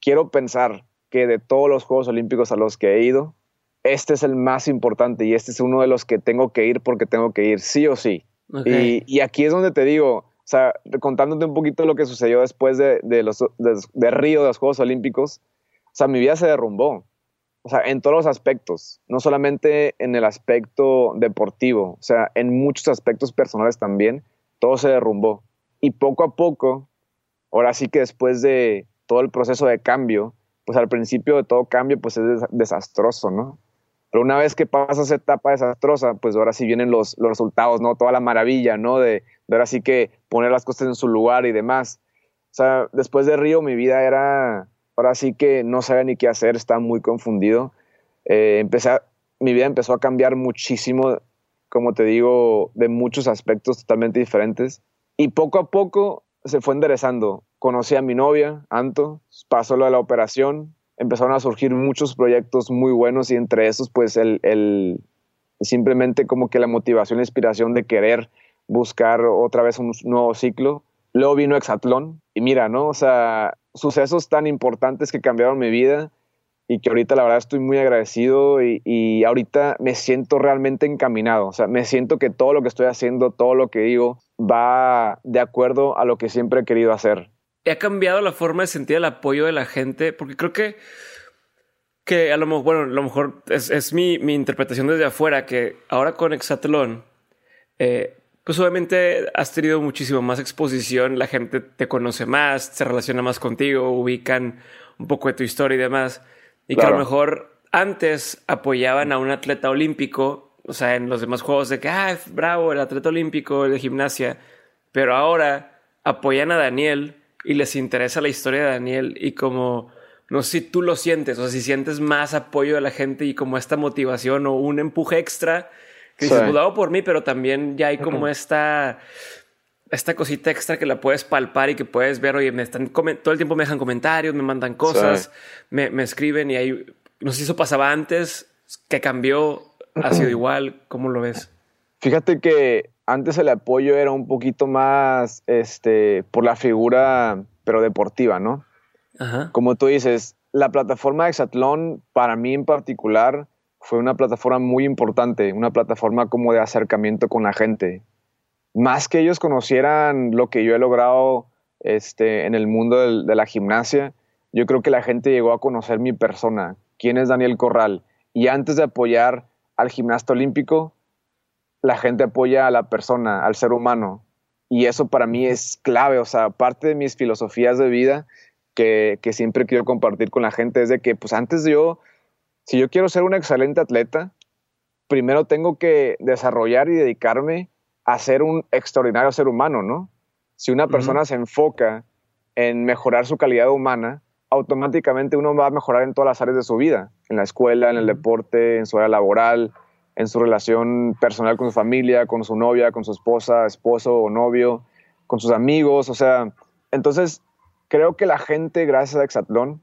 quiero pensar que de todos los Juegos Olímpicos a los que he ido, este es el más importante y este es uno de los que tengo que ir porque tengo que ir sí o sí. Y, y, aquí es donde te digo, o sea, contándote un poquito lo que sucedió después de, de los, de, Río, de los Juegos Olímpicos, o sea, mi vida se derrumbó o sea, en todos los aspectos, no solamente en el aspecto deportivo, o sea, en muchos aspectos personales también, todo se derrumbó. Y poco a poco, ahora sí que después de todo el proceso de cambio, pues al principio de todo cambio, pues es desastroso, ¿no? Pero una vez que pasa esa etapa desastrosa, pues ahora sí vienen los, los resultados, ¿no? Toda la maravilla, ¿no? De, de ahora sí que poner las cosas en su lugar y demás. O sea, después de Río mi vida era ahora sí que no sabía ni qué hacer, estaba muy confundido. Eh, mi vida empezó a cambiar muchísimo, como te digo, de muchos aspectos totalmente diferentes. Y poco a poco se fue enderezando. Conocí a mi novia, Anto, pasó lo de la operación, empezaron a surgir muchos proyectos muy buenos y entre esos pues el, simplemente como que la motivación e inspiración de querer buscar otra vez un nuevo ciclo. Luego vino Exatlón y mira, ¿no? O sea, sucesos tan importantes que cambiaron mi vida y que ahorita la verdad estoy muy agradecido y, ahorita me siento realmente encaminado. O sea, me siento que todo lo que estoy haciendo, todo lo que digo, va de acuerdo a lo que siempre he querido hacer. ¿Ha cambiado la forma de sentir el apoyo de la gente? Porque creo que, que a lo mejor, bueno, a lo mejor es, es mi, mi, interpretación desde afuera, que ahora con Exatlón, eh, pues obviamente has tenido muchísimo más exposición, la gente te conoce más, se relaciona más contigo, ubican un poco de tu historia y demás. Y que a lo mejor antes apoyaban a un atleta olímpico, o sea, en los demás juegos de que, ah, bravo, el atleta olímpico de gimnasia, pero ahora apoyan a Daniel y les interesa la historia de Daniel y como, no sé si tú lo sientes, o sea, si sientes más apoyo de la gente y como esta motivación o un empuje extra que dices, pues por mí, pero también ya hay como esta, esta cosita extra que la puedes palpar y que puedes ver, oye, me están todo el tiempo me dejan comentarios, me mandan cosas, me, me, escriben y hay No sé si eso pasaba antes, ¿qué cambió? ¿Ha sido igual? ¿Cómo lo ves? Fíjate que antes el apoyo era un poquito más este, por la figura, pero deportiva, ¿no? Como tú dices, la plataforma de Exatlón, para mí en particular, fue una plataforma muy importante, una plataforma como de acercamiento con la gente. Más que ellos conocieran lo que yo he logrado este, en el mundo de la gimnasia, yo creo que la gente llegó a conocer mi persona, quién es Daniel Corral. Y antes de apoyar al gimnasta olímpico, la gente apoya a la persona, al ser humano. Y eso para mí es clave, o sea, parte de mis filosofías de vida que, siempre quiero compartir con la gente es de que, pues antes de yo, si yo quiero ser un excelente atleta, primero tengo que desarrollar y dedicarme a ser un extraordinario ser humano, ¿no? Si una persona se enfoca en mejorar su calidad humana, automáticamente uno va a mejorar en todas las áreas de su vida, en la escuela, en el deporte, en su área laboral, en su relación personal con su familia, con su novia, con su esposa, esposo o novio, con sus amigos, o sea, entonces creo que la gente, gracias a Exatlón,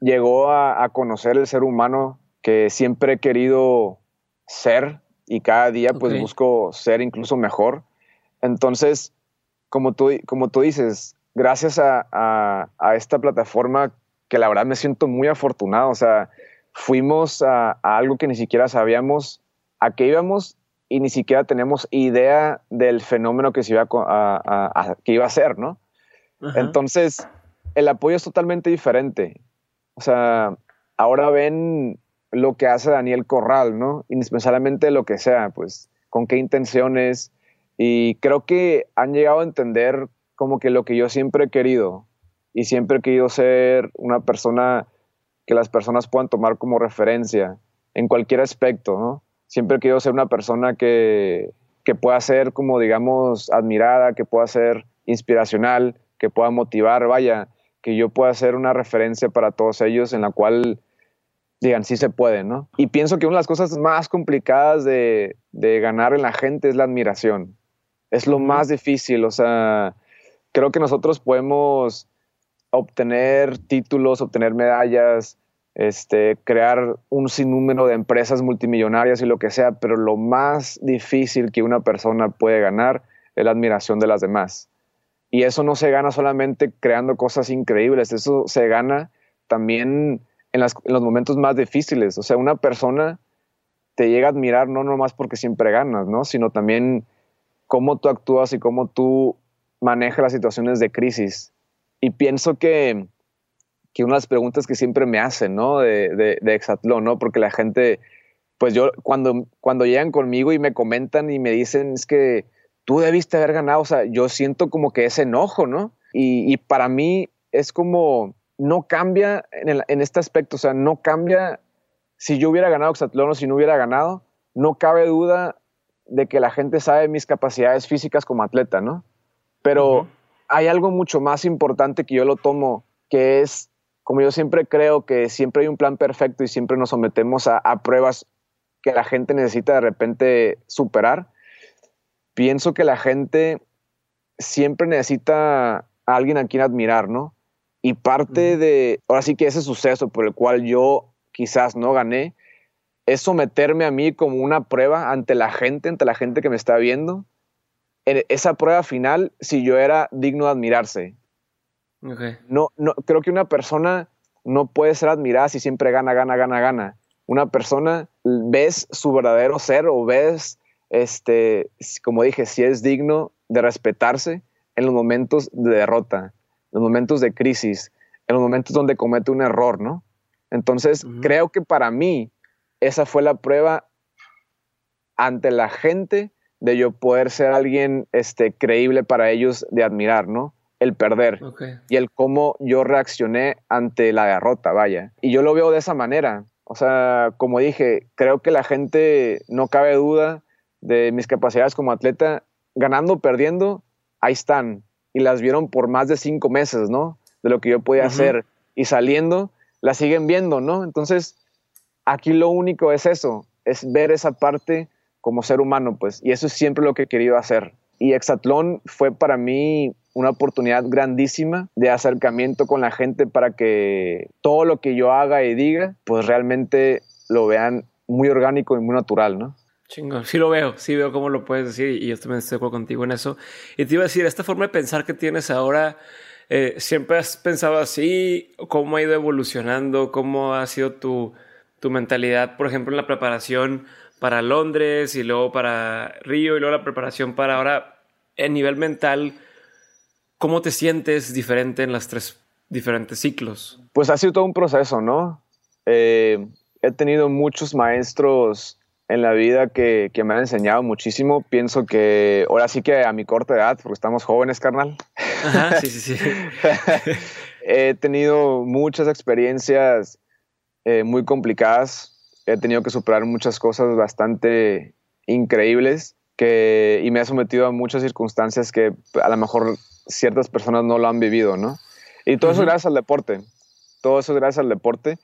llegó a, conocer el ser humano que siempre he querido ser y cada día pues busco ser incluso mejor. Entonces, como tú, como tú dices, gracias a, esta plataforma que la verdad me siento muy afortunado, o sea, fuimos a, algo que ni siquiera sabíamos a qué íbamos y ni siquiera tenemos idea del fenómeno que, se iba a, que iba a ser, ¿no? Entonces, el apoyo es totalmente diferente. O sea, ahora ven lo que hace Daniel Corral, ¿no? Indispensablemente lo que sea, pues, con qué intenciones. Y creo que han llegado a entender como que lo que yo siempre he querido. Y siempre he querido ser una persona que las personas puedan tomar como referencia en cualquier aspecto, ¿no? Siempre quiero ser una persona que, que pueda ser como, digamos, admirada, que pueda ser inspiracional, que pueda motivar, vaya, que yo pueda ser una referencia para todos ellos en la cual digan, sí se puede, ¿no? Y pienso que una de las cosas más complicadas de, de ganar en la gente es la admiración. Es lo más difícil, o sea, creo que nosotros podemos obtener títulos, obtener medallas, este, crear un sinnúmero de empresas multimillonarias y lo que sea, pero lo más difícil que una persona puede ganar es la admiración de las demás. Y eso no se gana solamente creando cosas increíbles, eso se gana también en, los momentos más difíciles. O sea, una persona te llega a admirar no nomás porque siempre ganas, ¿no? sino también cómo tú actúas y cómo tú manejas las situaciones de crisis. Y pienso que que una de las preguntas que siempre me hacen, ¿no? De, de, de Exatlón, ¿no? Porque la gente, pues yo, cuando, cuando llegan conmigo y me comentan y me dicen, es que tú debiste haber ganado, o sea, yo siento como que ese enojo, ¿no? Y, y para mí es como, no cambia en, en, este aspecto, o sea, no cambia si yo hubiera ganado Exatlón o si no hubiera ganado, no cabe duda de que la gente sabe mis capacidades físicas como atleta, ¿no? Pero hay algo mucho más importante que yo lo tomo, que es como yo siempre creo que siempre hay un plan perfecto y siempre nos sometemos a, pruebas que la gente necesita de repente superar, pienso que la gente siempre necesita a alguien a quien admirar, ¿no? Y parte de, ahora sí que ese suceso por el cual yo quizás no gané, es someterme a mí como una prueba ante la gente, ante la gente que me está viendo. esa prueba final, si yo era digno de admirarse. No, no, creo que una persona no puede ser admirada si siempre gana, gana, gana, gana. Una persona ves su verdadero ser o ves, este, como dije, si es digno de respetarse en los momentos de derrota, en los momentos de crisis, en los momentos donde comete un error, ¿no? Entonces, creo que para mí esa fue la prueba ante la gente de yo poder ser alguien este, creíble para ellos de admirar, ¿no? el perder y el cómo yo reaccioné ante la derrota, vaya. Y yo lo veo de esa manera. O sea, como dije, creo que la gente no cabe duda de mis capacidades como atleta. Ganando o perdiendo, ahí están. Y las vieron por más de cinco meses, ¿no? De lo que yo podía hacer. Y saliendo, las siguen viendo, ¿no? Entonces, aquí lo único es eso, es ver esa parte como ser humano, pues. Y eso es siempre lo que he querido hacer. Y Exatlón fue para mí una oportunidad grandísima de acercamiento con la gente para que todo lo que yo haga y diga, pues realmente lo vean muy orgánico y muy natural, ¿no? Chingón, sí lo veo, sí veo cómo lo puedes decir y yo también estoy de acuerdo contigo en eso. Y te iba a decir, esta forma de pensar que tienes ahora, eh, ¿siempre has pensado así? ¿Cómo ha ido evolucionando? ¿Cómo ha sido tu, tu mentalidad, por ejemplo, en la preparación para Londres y luego para Río y luego la preparación para ahora, en nivel mental, ¿cómo te sientes diferente en las tres diferentes ciclos? Pues ha sido todo un proceso, ¿no? Eh, he tenido muchos maestros en la vida que, que, me han enseñado muchísimo. Pienso que ahora sí que a mi corta edad, porque estamos jóvenes, carnal. Ajá, sí, sí, sí. he tenido muchas experiencias eh, muy complicadas. He tenido que superar muchas cosas bastante increíbles que, y me ha sometido a muchas circunstancias que a lo mejor ciertas personas no lo han vivido, ¿no? Y todo eso gracias al deporte. Todo eso gracias al deporte.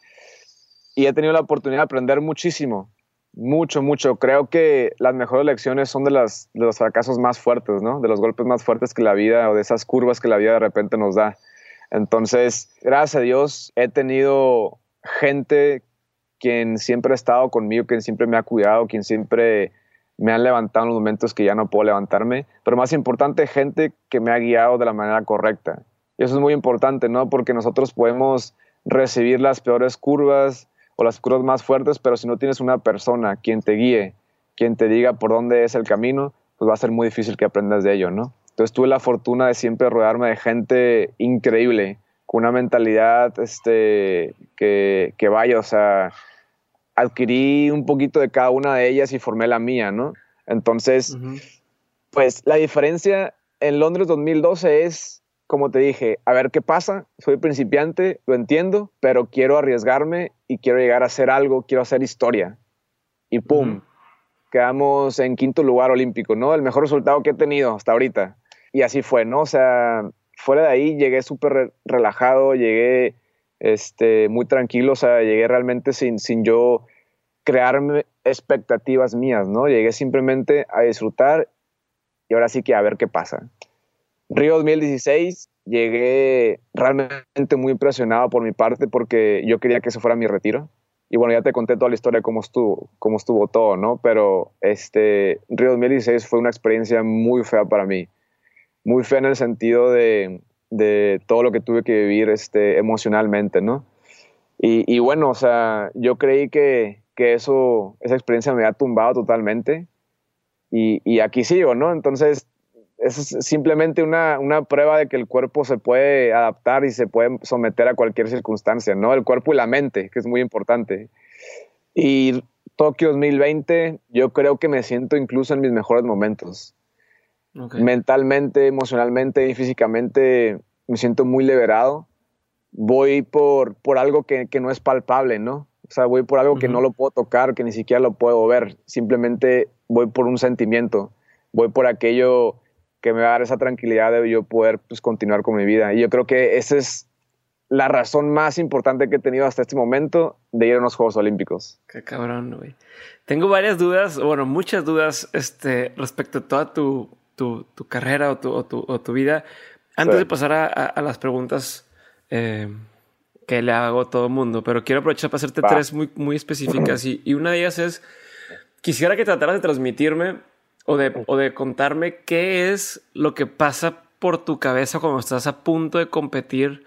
Y he tenido la oportunidad de aprender muchísimo. Mucho, mucho. Creo que las mejores lecciones son de, las, los fracasos más fuertes, ¿no? De los golpes más fuertes que la vida o de esas curvas que la vida de repente nos da. Entonces, gracias a Dios, he tenido gente quien siempre ha estado conmigo, quien siempre me ha cuidado, quien siempre me han levantado en los momentos que ya no puedo levantarme, pero más importante, gente que me ha guiado de la manera correcta. Y eso es muy importante, ¿no? Porque nosotros podemos recibir las peores curvas o las curvas más fuertes, pero si no tienes una persona quien te guíe, quien te diga por dónde es el camino, pues va a ser muy difícil que aprendas de ello, ¿no? Entonces tuve la fortuna de siempre rodearme de gente increíble, con una mentalidad este, que, que vaya, o sea, adquirí un poquito de cada una de ellas y formé la mía, ¿no? Entonces, pues la diferencia en Londres 2012 es, como te dije, a ver qué pasa, soy principiante, lo entiendo, pero quiero arriesgarme y quiero llegar a hacer algo, quiero hacer historia. Y ¡pum! Quedamos en quinto lugar olímpico, ¿no? El mejor resultado que he tenido hasta ahorita. Y así fue, ¿no? O sea, fuera de ahí llegué súper relajado, llegué este, muy tranquilo, o sea, llegué realmente sin, sin yo crearme expectativas mías, ¿no? Llegué simplemente a disfrutar y ahora sí que a ver qué pasa. Río 2016, llegué realmente muy impresionado por mi parte porque yo quería que eso fuera mi retiro. Y bueno, ya te conté toda la historia de cómo estuvo, cómo estuvo todo, ¿no? Pero este, Río 2016 fue una experiencia muy fea para mí. Muy fea en el sentido de, de todo lo que tuve que vivir este, emocionalmente, ¿no? Y, y, bueno, o sea, yo creí que, que, eso, esa experiencia me había tumbado totalmente y, y aquí sigo, ¿no? Entonces, es simplemente una, una, prueba de que el cuerpo se puede adaptar y se puede someter a cualquier circunstancia, ¿no? El cuerpo y la mente, que es muy importante. Y Tokio 2020, yo creo que me siento incluso en mis mejores momentos. Okay. Mentalmente, emocionalmente y físicamente me siento muy liberado. Voy por, por algo que, que, no es palpable, ¿no? O sea, voy por algo uh -huh. que no lo puedo tocar, que ni siquiera lo puedo ver. Simplemente voy por un sentimiento. Voy por aquello que me va a dar esa tranquilidad de yo poder pues, continuar con mi vida. Y yo creo que esa es la razón más importante que he tenido hasta este momento de ir a unos Juegos Olímpicos. Qué cabrón, güey. Tengo varias dudas, bueno, muchas dudas este, respecto a toda tu, tu, tu carrera o tu, o tu, o tu vida. Antes sí. de pasar a, a, a las preguntas eh, que le hago a todo el mundo, pero quiero aprovechar para hacerte Va. tres muy, muy específicas. y, y, una de ellas es, quisiera que trataras de transmitirme o de, o de contarme qué es lo que pasa por tu cabeza cuando estás a punto de competir.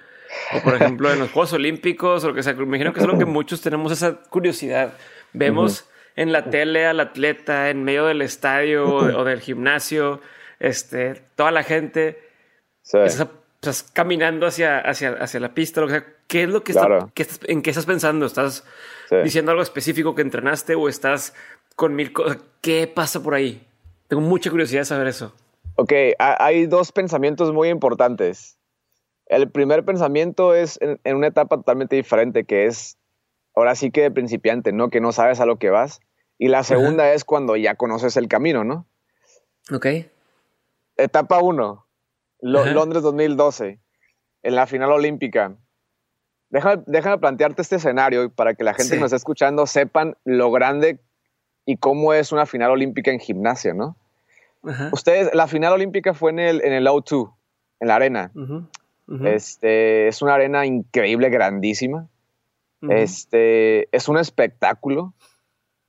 O por ejemplo en los Juegos Olímpicos o lo que sea. Me imagino que es lo que muchos tenemos esa curiosidad. Vemos uh -huh. en la tele al atleta en medio del estadio o, de, o del gimnasio, este, toda la gente. Sí. Estás, estás, caminando hacia, hacia, hacia la pista, lo que sea. ¿Qué es lo que, claro. está, qué estás, en qué estás pensando? ¿Estás sí. diciendo algo específico que entrenaste o estás con mil cosas? ¿Qué pasa por ahí? Tengo mucha curiosidad de saber eso. Ok, hay dos pensamientos muy importantes. El primer pensamiento es en, en, una etapa totalmente diferente, que es ahora sí que de principiante, ¿no? Que no sabes a lo que vas. Y la segunda es cuando ya conoces el camino, ¿no? Ok. Etapa 1, Lo, uh -huh. Londres 2012, en la final olímpica. Déjame, déjame, plantearte este escenario para que la gente sí. que nos está escuchando sepan lo grande y cómo es una final olímpica en gimnasia, ¿no? Ustedes, la final olímpica fue en el, en el O2, en la arena. Este, es una arena increíble, grandísima. Este, es un espectáculo.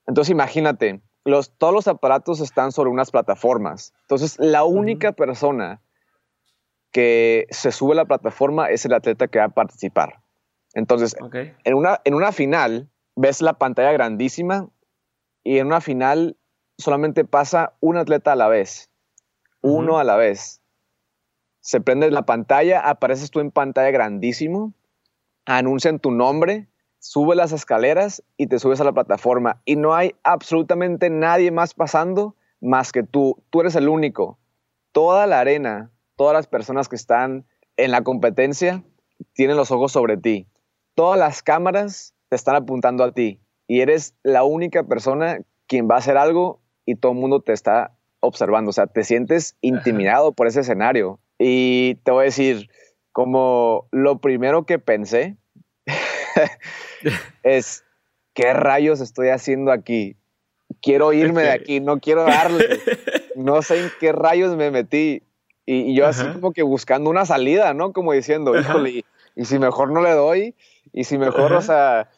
Entonces imagínate, los, todos los aparatos están sobre unas plataformas. Entonces la única persona que se sube a la plataforma es el atleta que va a participar. Entonces, en, una, en una final ves la pantalla grandísima y en una final solamente pasa un atleta a la vez, uno a la vez. Se prende la pantalla, apareces tú en pantalla grandísimo, anuncian tu nombre, sube las escaleras y te subes a la plataforma y no hay absolutamente nadie más pasando más que tú. Tú eres el único. Toda la arena, todas las personas que están en la competencia tienen los ojos sobre ti. Todas las cámaras te están apuntando a ti y eres la única persona quien va a hacer algo y todo el mundo te está observando. O sea, te sientes intimidado por ese escenario. Y te voy a decir, como lo primero que pensé es, ¿qué rayos estoy haciendo aquí? Quiero irme de aquí, no quiero darle. No sé en qué rayos me metí. Y, yo así como que buscando una salida, ¿no? Como diciendo, híjole, y, si mejor no le doy, y si mejor, o sea,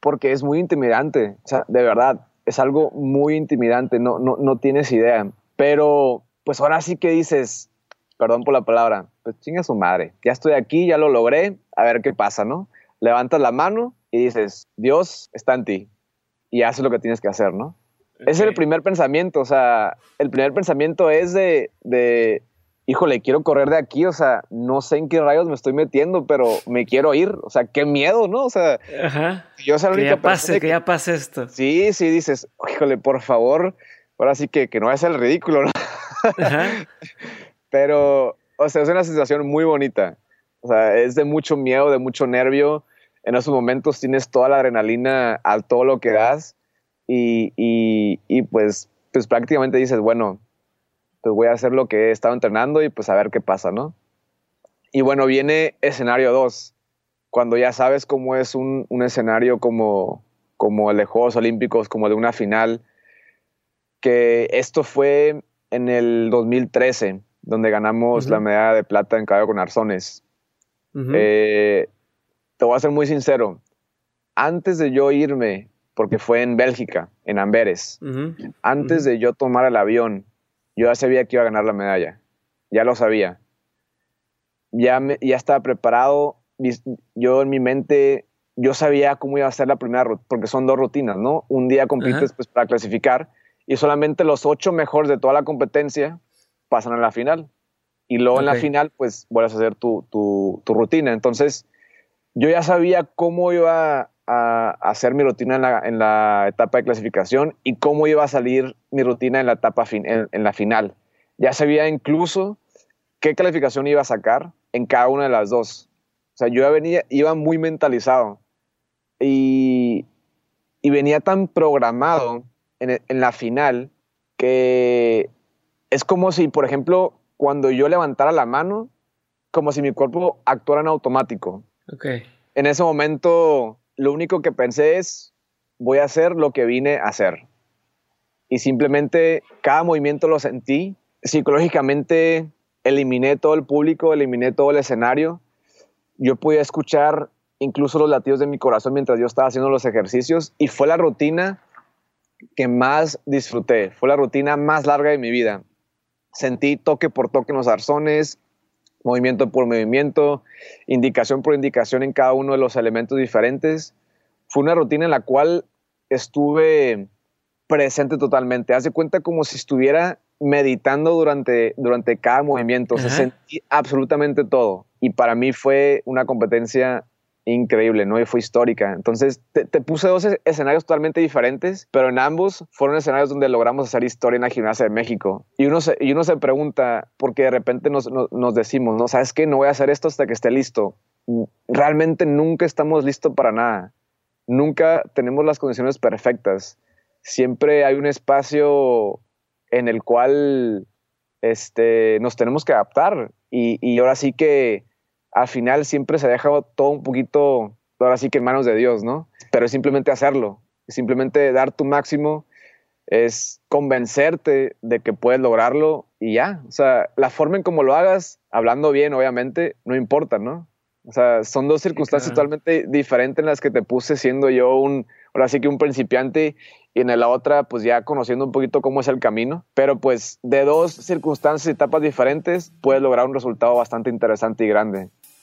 porque es muy intimidante, o sea, de verdad, es algo muy intimidante, no, no, no tienes idea. Pero, pues ahora sí que dices, perdón por la palabra, pues chinga su madre, ya estoy aquí, ya lo logré, a ver qué pasa, ¿no? Levantas la mano y dices, Dios está en ti y haces lo que tienes que hacer, ¿no? Ese es el primer pensamiento, o sea, el primer pensamiento es de, de, híjole, quiero correr de aquí, o sea, no sé en qué rayos me estoy metiendo, pero me quiero ir, o sea, qué miedo, ¿no? O sea, yo soy la que ya pase, que, ya pase esto. Sí, sí, dices, híjole, por favor, ahora sí que, que no es el ridículo, ¿no? pero, o sea, es una sensación muy bonita, o sea, es de mucho miedo, de mucho nervio, en esos momentos tienes toda la adrenalina al todo lo que das y, y, y pues, pues prácticamente dices, bueno, pues voy a hacer lo que he estado entrenando y pues a ver qué pasa, ¿no? Y bueno, viene escenario 2, cuando ya sabes cómo es un, un, escenario como, como el de Juegos Olímpicos, como de una final, que esto fue en el 2013, donde ganamos la medalla de plata en caballo con arzones. eh, te voy a ser muy sincero, antes de yo irme, porque fue en Bélgica, en Amberes, antes de yo tomar el avión, yo ya sabía que iba a ganar la medalla, ya lo sabía. Ya, me, ya estaba preparado, yo en mi mente, yo sabía cómo iba a ser la primera, porque son dos rutinas, ¿no? Un día compites pues, para clasificar y solamente los ocho mejores de toda la competencia pasan a la final. Y luego en la final, pues vuelves a hacer tu, tu, tu rutina. Entonces, yo ya sabía cómo iba a hacer mi rutina en la, etapa de clasificación y cómo iba a salir mi rutina en la etapa en, la final. Ya sabía incluso qué calificación iba a sacar en cada una de las dos. O sea, yo ya venía, iba muy mentalizado y, venía tan programado en, en la final que es como si, por ejemplo, cuando yo levantara la mano, como si mi cuerpo actuara en automático. En ese momento, lo único que pensé es, voy a hacer lo que vine a hacer. Y simplemente cada movimiento lo sentí. Psicológicamente eliminé todo el público, eliminé todo el escenario. Yo podía escuchar incluso los latidos de mi corazón mientras yo estaba haciendo los ejercicios y fue la rutina que más disfruté. Fue la rutina más larga de mi vida. Sentí toque por toque en los arzones, movimiento por movimiento, indicación por indicación en cada uno de los elementos diferentes. Fue una rutina en la cual estuve presente totalmente. Haz de cuenta como si estuviera meditando durante, durante cada movimiento. Se sentí absolutamente todo. Y para mí fue una competencia increíble, ¿no? Y fue histórica. Entonces, te, puse dos escenarios totalmente diferentes, pero en ambos fueron escenarios donde logramos hacer historia en la gimnasia de México. Y uno se, y uno se pregunta, porque de repente nos, nos, decimos, ¿no? ¿Sabes qué? No voy a hacer esto hasta que esté listo. Realmente nunca estamos listos para nada. Nunca tenemos las condiciones perfectas. Siempre hay un espacio en el cual este, nos tenemos que adaptar. Y, y ahora sí que al final siempre se deja todo un poquito, ahora sí que en manos de Dios, ¿no? Pero es simplemente hacerlo, es simplemente dar tu máximo, es convencerte de que puedes lograrlo y ya. O sea, la forma en cómo lo hagas, hablando bien, obviamente, no importa, ¿no? O sea, son dos circunstancias totalmente diferentes en las que te puse siendo yo un, ahora sí que un principiante y en la otra, pues ya conociendo un poquito cómo es el camino. Pero pues de dos circunstancias y etapas diferentes, puedes lograr un resultado bastante interesante y grande.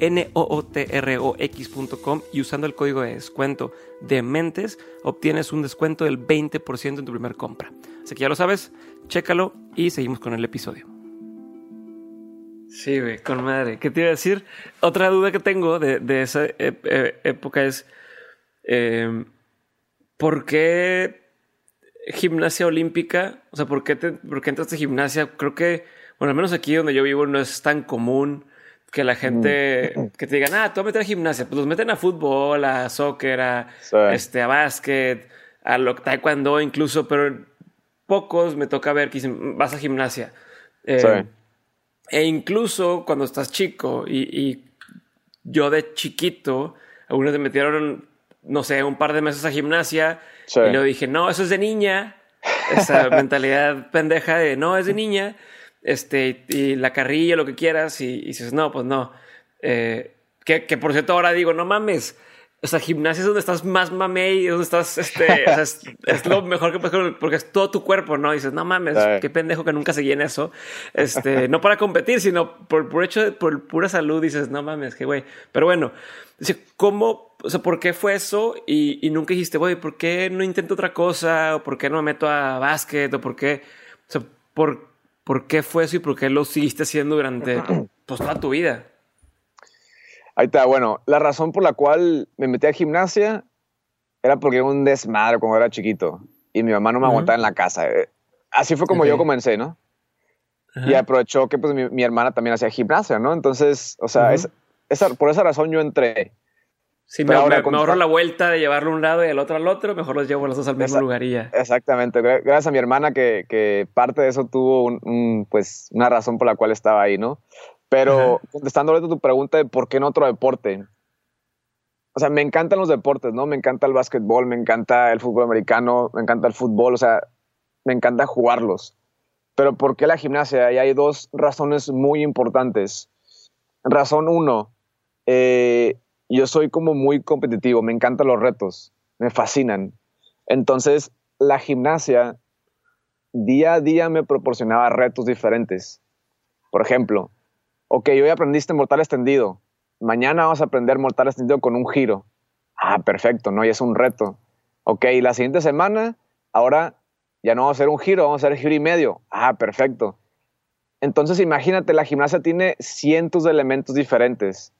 N-O-O-T-R-O-X.com y usando el código de descuento de Mentes obtienes un descuento del 20% en tu primer compra. Así que ya lo sabes, chécalo y seguimos con el episodio. Sí, güey, con madre. ¿Qué te iba a decir? Otra duda que tengo de, esa época es: em, ¿por qué gimnasia olímpica? O sea, ¿por qué, te, ¿por qué entraste a gimnasia? Creo que, bueno, al menos aquí donde yo vivo no es tan común que la gente mm. que te digan, ah, tú vas a meter a gimnasia. Pues los meten a fútbol, a soccer, a, este, a básquet, a lo, taekwondo incluso, pero pocos me toca ver que dicen, vas a gimnasia. Eh, e incluso cuando estás chico y, yo de chiquito, algunos me metieron, no sé, un par de meses a gimnasia y yo dije, no, eso es de niña. Esa mentalidad pendeja de no, es de niña. Este, y la carrilla, lo que quieras, y, dices, no, pues no. Eh, que, que por cierto ahora digo, no mames, o sea, gimnasia es donde estás más mamey, donde estás, este, es, lo mejor que puedes porque es todo tu cuerpo, ¿no? Y dices, no mames, qué pendejo que nunca seguí en eso. Este, no para competir, sino por, por hecho, por pura salud, dices, no mames, qué güey. Pero bueno, dice, ¿cómo, o sea, por qué fue eso? Y, y nunca dijiste, güey, ¿por qué no intento otra cosa? ¿O por qué no me meto a básquet? ¿O por qué? O sea, ¿por, ¿por qué fue eso y por qué lo seguiste haciendo durante pues, toda tu vida? Ahí está, bueno, la razón por la cual me metí a gimnasia era porque era un desmadre cuando era chiquito y mi mamá no me aguantaba en la casa. Eh, así fue como yo comencé, ¿no? Y aprovechó que pues mi, hermana también hacía gimnasia, ¿no? Entonces, o sea, por esa razón yo entré. Sí, me, ahora, me, ahorro la vuelta de llevarlo un lado y el otro al otro, mejor los llevo los dos al mismo lugar y ya. Exactamente, gracias a mi hermana que, que parte de eso tuvo un, pues, una razón por la cual estaba ahí, ¿no? Pero contestando ahorita tu pregunta de por qué en otro deporte. O sea, me encantan los deportes, ¿no? Me encanta el básquetbol, me encanta el fútbol americano, me encanta el fútbol, o sea, me encanta jugarlos. Pero ¿por qué la gimnasia? Y hay dos razones muy importantes. Razón uno, eh, yo soy como muy competitivo, me encantan los retos, me fascinan. Entonces, la gimnasia día a día me proporcionaba retos diferentes. Por ejemplo, ok, hoy aprendiste mortal extendido, mañana vamos a aprender mortal extendido con un giro. Ah, perfecto, ¿no? Y es un reto. Ok, la siguiente semana, ahora ya no vamos a hacer un giro, vamos a hacer giro y medio. Ah, perfecto. Entonces imagínate, la gimnasia tiene cientos de elementos diferentes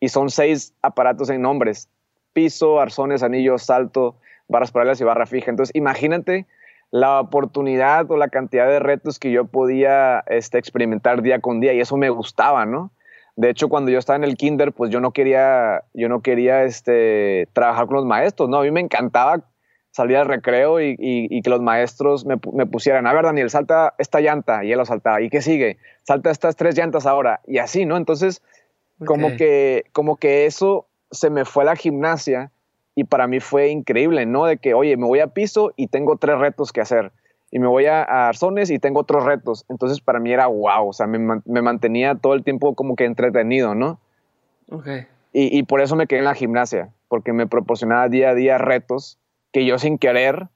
y son seis aparatos en nombres. Piso, arzones, anillos, salto, barras paralelas y barra fija. Entonces imagínate la oportunidad o la cantidad de retos que yo podía este, experimentar día con día y eso me gustaba, ¿no? De hecho, cuando yo estaba en el kinder, pues yo no quería, yo no quería este, trabajar con los maestros, ¿no? A mí me encantaba salir al recreo y, que los maestros me, pusieran, a ver, Daniel, salta esta llanta, y él lo saltaba, ¿y qué sigue? Salta estas tres llantas ahora, y así, ¿no? Entonces, como, que, como que eso se me fue a la gimnasia y para mí fue increíble, ¿no? De que, oye, me voy a piso y tengo tres retos que hacer. Y me voy a, arzones y tengo otros retos. Entonces para mí era wow, o sea, me, mantenía todo el tiempo como que entretenido, ¿no? Ok. Y, y, por eso me quedé en la gimnasia, porque me proporcionaba día a día retos que yo sin querer,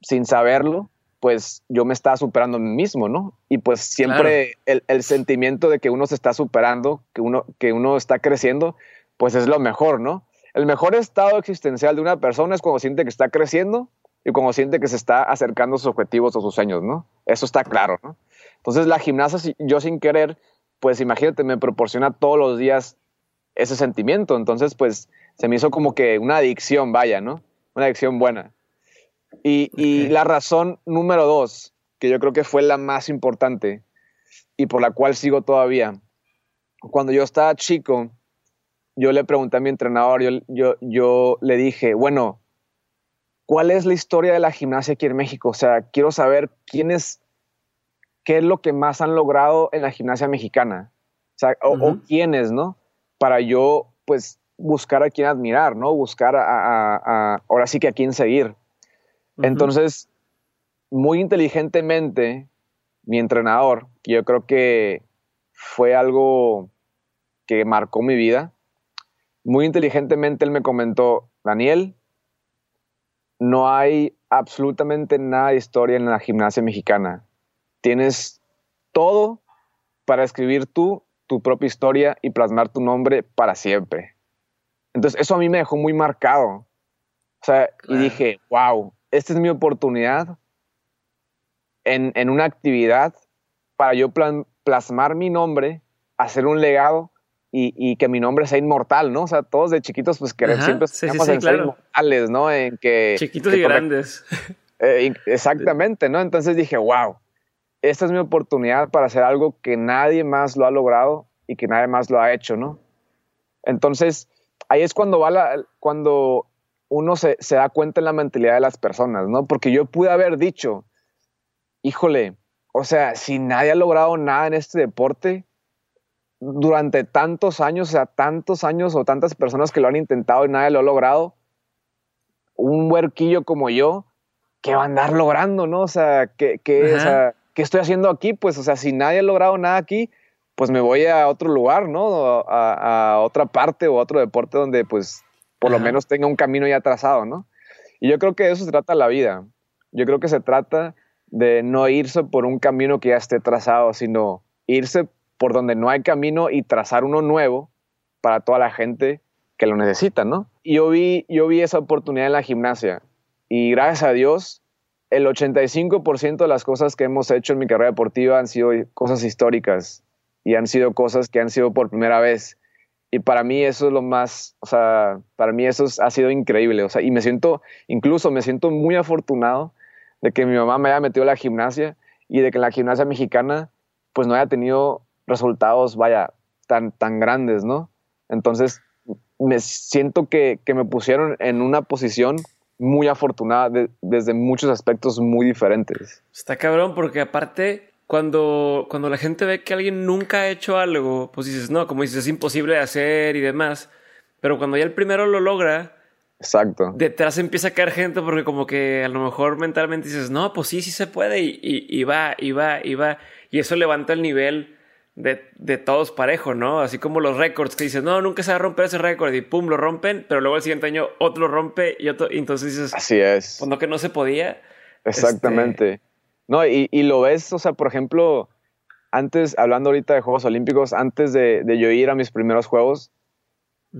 sin saberlo, pues yo me estaba superando a mí mismo, ¿no? Y pues siempre el, el, sentimiento de que uno se está superando, que uno, que uno está creciendo, pues es lo mejor, ¿no? El mejor estado existencial de una persona es cuando siente que está creciendo y cuando siente que se está acercando a sus objetivos o sus sueños, ¿no? Eso está claro, ¿no? Entonces la gimnasia, yo sin querer, pues imagínate, me proporciona todos los días ese sentimiento. Entonces, pues se me hizo como que una adicción, vaya, ¿no? Una adicción buena. Y, y la razón número dos, que yo creo que fue la más importante y por la cual sigo todavía, cuando yo estaba chico, yo le pregunté a mi entrenador, yo, yo, yo le dije, bueno, ¿cuál es la historia de la gimnasia aquí en México? O sea, quiero saber quién es, qué es lo que más han logrado en la gimnasia mexicana. O, sea, o, quiénes, ¿no? Para yo, pues, buscar a quién admirar, ¿no? Buscar a, ahora sí que a quién seguir. Entonces, muy inteligentemente, mi entrenador, que yo creo que fue algo que marcó mi vida, muy inteligentemente él me comentó, Daniel, no hay absolutamente nada de historia en la gimnasia mexicana. Tienes todo para escribir tú tu propia historia y plasmar tu nombre para siempre. Entonces, eso a mí me dejó muy marcado. O sea, y dije, wow, esta es mi oportunidad en, en una actividad para yo plasmar mi nombre, hacer un legado y, que mi nombre sea inmortal, ¿no? O sea, todos de chiquitos, pues queremos siempre sí, sí, sí, ser inmortales, ¿no? En que, chiquitos y grandes. Eh, exactamente, ¿no? Entonces dije, wow, esta es mi oportunidad para hacer algo que nadie más lo ha logrado y que nadie más lo ha hecho, ¿no? Entonces, ahí es cuando va la, cuando uno se, se da cuenta en la mentalidad de las personas, ¿no? Porque yo pude haber dicho, híjole, o sea, si nadie ha logrado nada en este deporte, durante tantos años, o sea, tantos años o tantas personas que lo han intentado y nadie lo ha logrado, un huerquillo como yo, ¿qué va a andar logrando, no? O sea, ¿qué, qué, estoy haciendo aquí? Pues, o sea, si nadie ha logrado nada aquí, pues me voy a otro lugar, ¿no? A, otra parte o a otro deporte donde, pues, por lo menos tenga un camino ya trazado, ¿no? Y yo creo que de eso se trata la vida. Yo creo que se trata de no irse por un camino que ya esté trazado, sino irse por donde no hay camino y trazar uno nuevo para toda la gente que lo necesita, ¿no? Y yo vi, yo vi esa oportunidad en la gimnasia y gracias a Dios, el 85% de las cosas que hemos hecho en mi carrera deportiva han sido cosas históricas y han sido cosas que han sido por primera vez. Y para mí eso es lo más, o sea, para mí eso ha sido increíble, o sea, y me siento, incluso me siento muy afortunado de que mi mamá me haya metido a la gimnasia y de que la gimnasia mexicana pues no haya tenido resultados, vaya, tan, tan grandes, ¿no? Entonces, me siento que, me pusieron en una posición muy afortunada desde muchos aspectos muy diferentes. Está cabrón porque aparte, cuando, cuando la gente ve que alguien nunca ha hecho algo, pues dices, no, como dices, es imposible de hacer y demás. Pero cuando ya el primero lo logra, Exacto. Detrás empieza a caer gente porque como que a lo mejor mentalmente dices, no, pues sí, sí se puede y, y, y va, y va, y va. Y eso levanta el nivel de, de, todos parejo, ¿no? Así como los récords que dices, no, nunca se va a romper ese récord y pum, lo rompen, pero luego el siguiente año otro lo rompe y otro, y entonces dices, así es. Pues no que no se podía. Exactamente. Este no, y, y, lo ves, o sea, por ejemplo, antes, hablando ahorita de Juegos Olímpicos, antes de, de yo ir a mis primeros Juegos,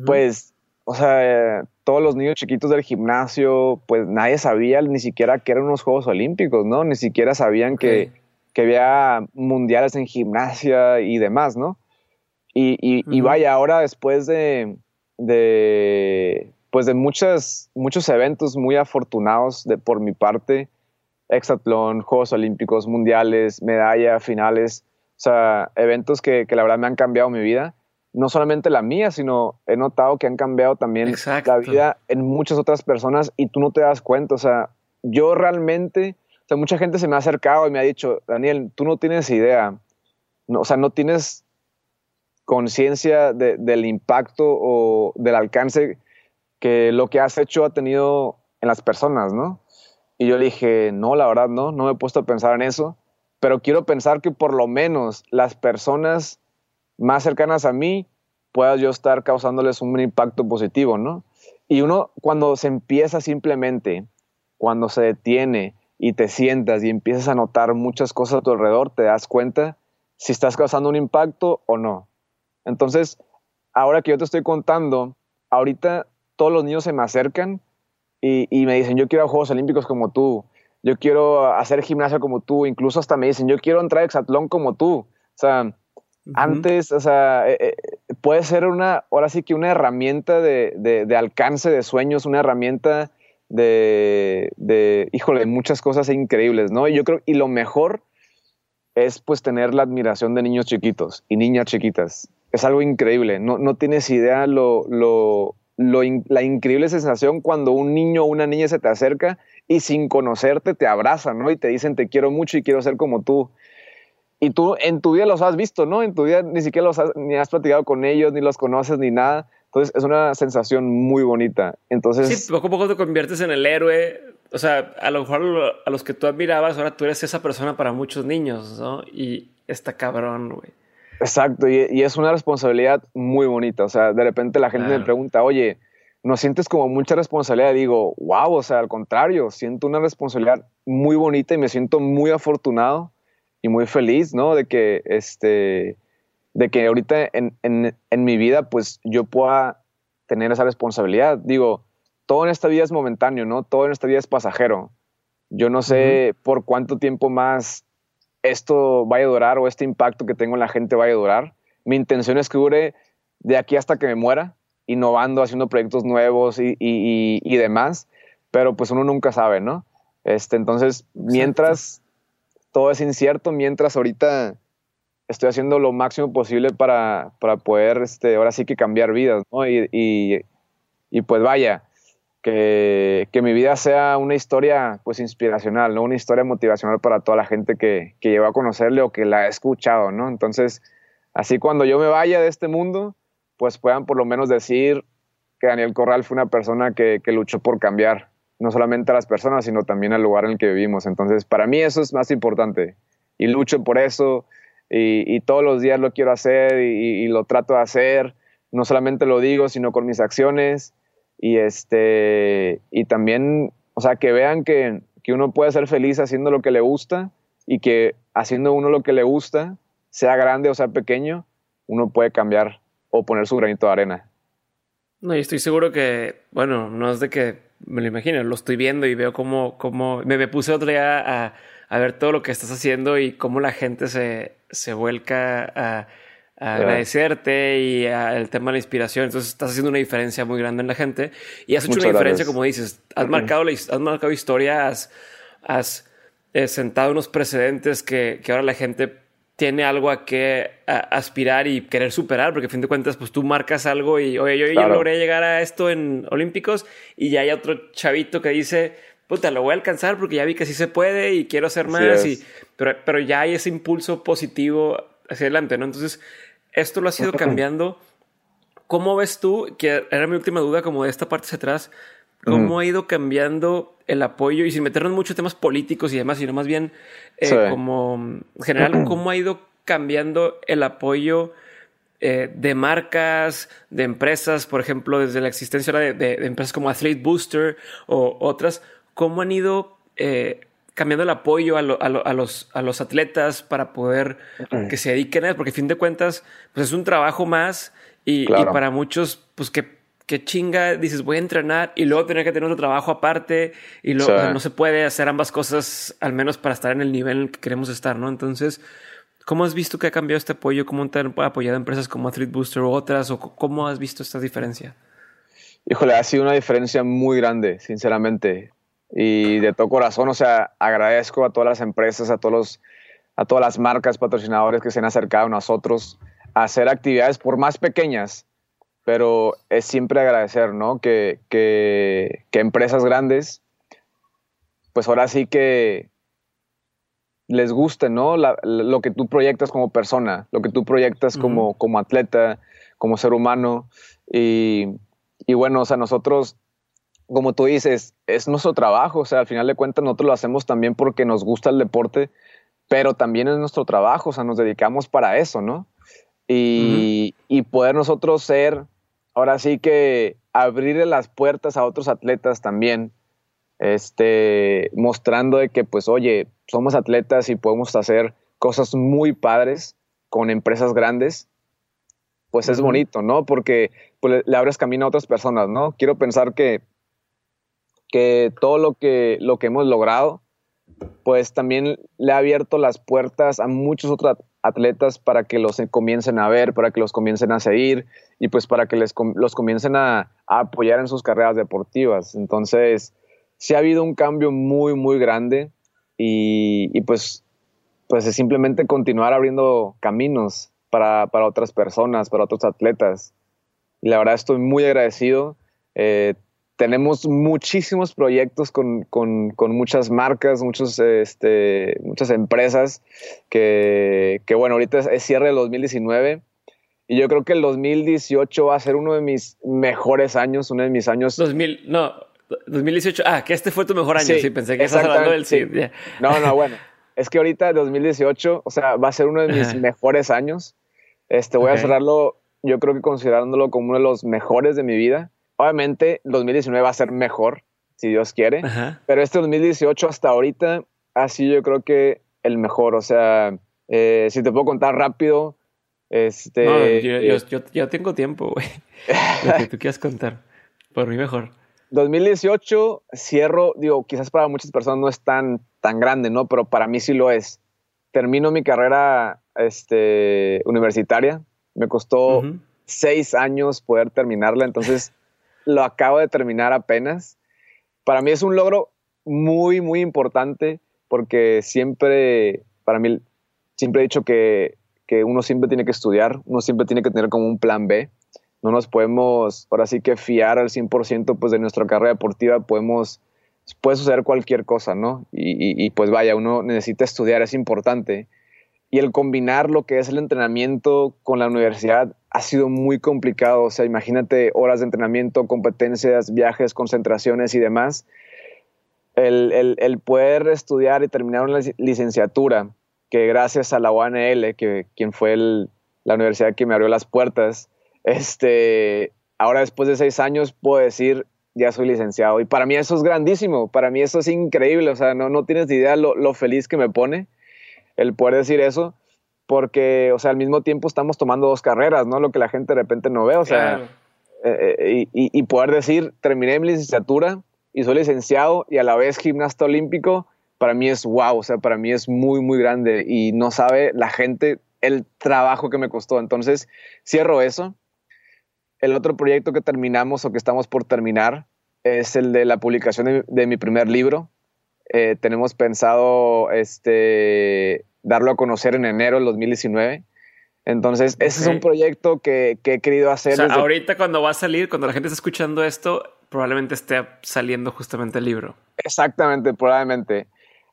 pues, o sea, todos los niños chiquitos del gimnasio, pues nadie sabía ni siquiera que eran unos Juegos Olímpicos, ¿no? Ni siquiera sabían que que había mundiales en gimnasia y demás, ¿no? Y, y, vaya, ahora después de, de, pues de muchos, muchos eventos muy afortunados de, por mi parte, hexatlón, Juegos Olímpicos, mundiales, medalla, finales, o sea, eventos que, que, la verdad me han cambiado mi vida. No solamente la mía, sino he notado que han cambiado también la vida en muchas otras personas y tú no te das cuenta. O sea, yo realmente mucha gente se me ha acercado y me ha dicho, Daniel, tú no tienes idea, no, o sea, no tienes conciencia del impacto o del alcance que lo que has hecho ha tenido en las personas, ¿no? Y yo le dije, no, la verdad no, no me he puesto a pensar en eso, pero quiero pensar que por lo menos las personas más cercanas a mí pueda yo estar causándoles un impacto positivo, ¿no? Y uno cuando se empieza simplemente, cuando se detiene, y te sientas y empiezas a notar muchas cosas a tu alrededor, te das cuenta si estás causando un impacto o no. Entonces, ahora que yo te estoy contando, ahorita todos los niños se me acercan y, me dicen, yo quiero a Juegos Olímpicos como tú, yo quiero hacer gimnasia como tú, incluso hasta me dicen, yo quiero entrar a hexatlón como tú. O sea, antes, o sea, eh, eh, puede ser una, ahora sí que una herramienta de, de, alcance de sueños, una herramienta de, de, híjole, muchas cosas increíbles, ¿no? Y yo creo, y lo mejor es pues tener la admiración de niños chiquitos y niñas chiquitas. Es algo increíble, no, no tienes idea lo, lo, lo la increíble sensación cuando un niño o una niña se te acerca y sin conocerte te abraza, ¿no? Y te dicen te quiero mucho y quiero ser como tú y tú en tu vida los has visto, ¿no? En tu vida ni siquiera los has, ni has platicado con ellos, ni los conoces, ni nada. Entonces es una sensación muy bonita. Entonces... Sí, poco a poco te conviertes en el héroe. O sea, a lo mejor a los que tú admirabas, ahora tú eres esa persona para muchos niños, ¿no? Y está cabrón, güey. Exacto, y, es una responsabilidad muy bonita. O sea, de repente la gente me pregunta, oye, ¿no sientes como mucha responsabilidad? digo, wow, o sea, al contrario, siento una responsabilidad muy bonita y me siento muy afortunado y muy feliz, ¿no? De que, este, de que ahorita en, en, en, mi vida, pues yo pueda tener esa responsabilidad. Digo, todo en esta vida es momentáneo, ¿no? Todo en esta vida es pasajero. Yo no sé por cuánto tiempo más esto vaya a durar o este impacto que tengo en la gente vaya a durar. Mi intención es que dure de aquí hasta que me muera, innovando, haciendo proyectos nuevos y, y, y demás, pero pues uno nunca sabe, ¿no? Este, entonces, mientras todo es incierto, mientras ahorita estoy haciendo lo máximo posible para, para poder, este, ahora sí que cambiar vidas, ¿no? Y, y, pues vaya, que, que, mi vida sea una historia pues inspiracional, ¿no? Una historia motivacional para toda la gente que, que llegó a conocerle o que la ha escuchado, ¿no? Entonces, así cuando yo me vaya de este mundo, pues puedan por lo menos decir que Daniel Corral fue una persona que, que luchó por cambiar no solamente a las personas, sino también al lugar en el que vivimos. Entonces, para mí eso es más importante y lucho por eso y, todos los días lo quiero hacer y, lo trato de hacer. No solamente lo digo, sino con mis acciones y, este, y también, o sea, que vean que, que uno puede ser feliz haciendo lo que le gusta y que haciendo uno lo que le gusta, sea grande o sea pequeño, uno puede cambiar o poner su granito de arena. No, y estoy seguro que, bueno, no es de que me lo imagino, lo estoy viendo y veo cómo, cómo me, puse otro día a, a, ver todo lo que estás haciendo y cómo la gente se, se vuelca a, agradecerte y el tema de la inspiración. Entonces estás haciendo una diferencia muy grande en la gente y has hecho una diferencia, como dices, has marcado, has marcado historia, has, has eh, sentado unos precedentes que, que ahora la gente tiene algo a que aspirar y querer superar, porque a fin de cuentas, pues tú marcas algo y, oye, yo, yo logré llegar a esto en Olímpicos y ya hay otro chavito que dice, puta, lo voy a alcanzar porque ya vi que sí se puede y quiero hacer más, y, pero, pero ya hay ese impulso positivo hacia adelante, ¿no? Entonces, esto lo ha sido cambiando. ¿Cómo ves tú, que era mi última duda, como de esta parte hacia atrás, cómo ha ido cambiando el apoyo y sin meternos en muchos temas políticos y demás, sino más bien eh, como en general, cómo ha ido cambiando el apoyo eh, de marcas, de empresas, por ejemplo, desde la existencia de, empresas como Athlete Booster o otras, cómo han ido eh, cambiando el apoyo a, los, a los atletas para poder que se dediquen a eso, porque a fin de cuentas, pues es un trabajo más y, y para muchos, pues que que chinga, dices, voy a entrenar y luego tener que tener otro trabajo aparte y luego no se puede hacer ambas cosas, al menos para estar en el nivel en el que queremos estar, ¿no? Entonces, ¿cómo has visto que ha cambiado este apoyo? ¿Cómo te han apoyado empresas como Athlete Booster u otras? ¿O cómo has visto esta diferencia? Híjole, ha sido una diferencia muy grande, sinceramente. Y de todo corazón, o sea, agradezco a todas las empresas, a, todos los, a todas las marcas, patrocinadores que se han acercado a nosotros a hacer actividades por más pequeñas pero es siempre agradecer, ¿no? Que, que, que, empresas grandes, pues ahora sí que les guste, ¿no? lo que tú proyectas como persona, lo que tú proyectas como, como atleta, como ser humano. Y, y, bueno, o sea, nosotros, como tú dices, es nuestro trabajo, o sea, al final de cuentas nosotros lo hacemos también porque nos gusta el deporte, pero también es nuestro trabajo, o sea, nos dedicamos para eso, ¿no? Y, y poder nosotros ser ahora sí que abrirle las puertas a otros atletas también este, mostrando de que, pues, oye, somos atletas y podemos hacer cosas muy padres con empresas grandes, pues es bonito, ¿no? Porque pues, le abres camino a otras personas, ¿no? Quiero pensar que, que todo lo que, lo que hemos logrado, pues también le ha abierto las puertas a muchos otros atletas para que los comiencen a ver, para que los comiencen a seguir y pues para que les, los comiencen a, apoyar en sus carreras deportivas. Entonces, sí ha habido un cambio muy, muy grande y, pues, pues es simplemente continuar abriendo caminos para, otras personas, para otros atletas. Y la verdad estoy muy agradecido. Eh, tenemos muchísimos proyectos con, muchas marcas, muchos, este, muchas empresas que, bueno, ahorita es, cierre del 2019 y yo creo que el 2018 va a ser uno de mis mejores años, uno de mis años... 2000, no, 2018, ah, que este fue tu mejor año, sí, pensé que estás hablando del sí. No, no, bueno, es que ahorita 2018, o sea, va a ser uno de mis mejores años. Este, voy a cerrarlo, yo creo que considerándolo como uno de los mejores de mi vida Obviamente, 2019 va a ser mejor, si Dios quiere, pero este 2018 hasta ahorita ha sido yo creo que el mejor. O sea, eh, si te puedo contar rápido, este... No, yo, yo, tengo tiempo, güey. Lo que tú quieras contar. Por mí mejor. 2018 cierro, digo, quizás para muchas personas no es tan, tan grande, ¿no? Pero para mí sí lo es. Termino mi carrera este, universitaria. Me costó seis años poder terminarla, entonces lo acabo de terminar apenas. Para mí es un logro muy, muy importante porque siempre, para mí, siempre he dicho que, que uno siempre tiene que estudiar, uno siempre tiene que tener como un plan B. No nos podemos, ahora sí que fiar al 100% pues de nuestra carrera deportiva, podemos, puede suceder cualquier cosa, ¿no? Y, y pues vaya, uno necesita estudiar, es importante y el combinar lo que es el entrenamiento con la universidad ha sido muy complicado. O sea, imagínate horas de entrenamiento, competencias, viajes, concentraciones y demás. El, poder estudiar y terminar una licenciatura, que gracias a la UANL, que quien fue la universidad que me abrió las puertas, este, ahora después de seis años puedo decir, ya soy licenciado. Y para mí eso es grandísimo, para mí eso es increíble, o sea, no, no tienes idea lo, lo feliz que me pone el poder decir eso, porque, o sea, al mismo tiempo estamos tomando dos carreras, ¿no? Lo que la gente de repente no ve, o sea, eh, eh, y, poder decir, terminé mi licenciatura y soy licenciado y a la vez gimnasta olímpico, para mí es wow, o sea, para mí es muy, muy grande y no sabe la gente el trabajo que me costó. Entonces, cierro eso. El otro proyecto que terminamos o que estamos por terminar es el de la publicación de mi primer libro, eh, tenemos pensado este, darlo a conocer en enero del 2019. Entonces, ese es un proyecto que, he querido hacer. ahorita cuando va a salir, cuando la gente está escuchando esto, probablemente esté saliendo justamente el libro. Exactamente, probablemente.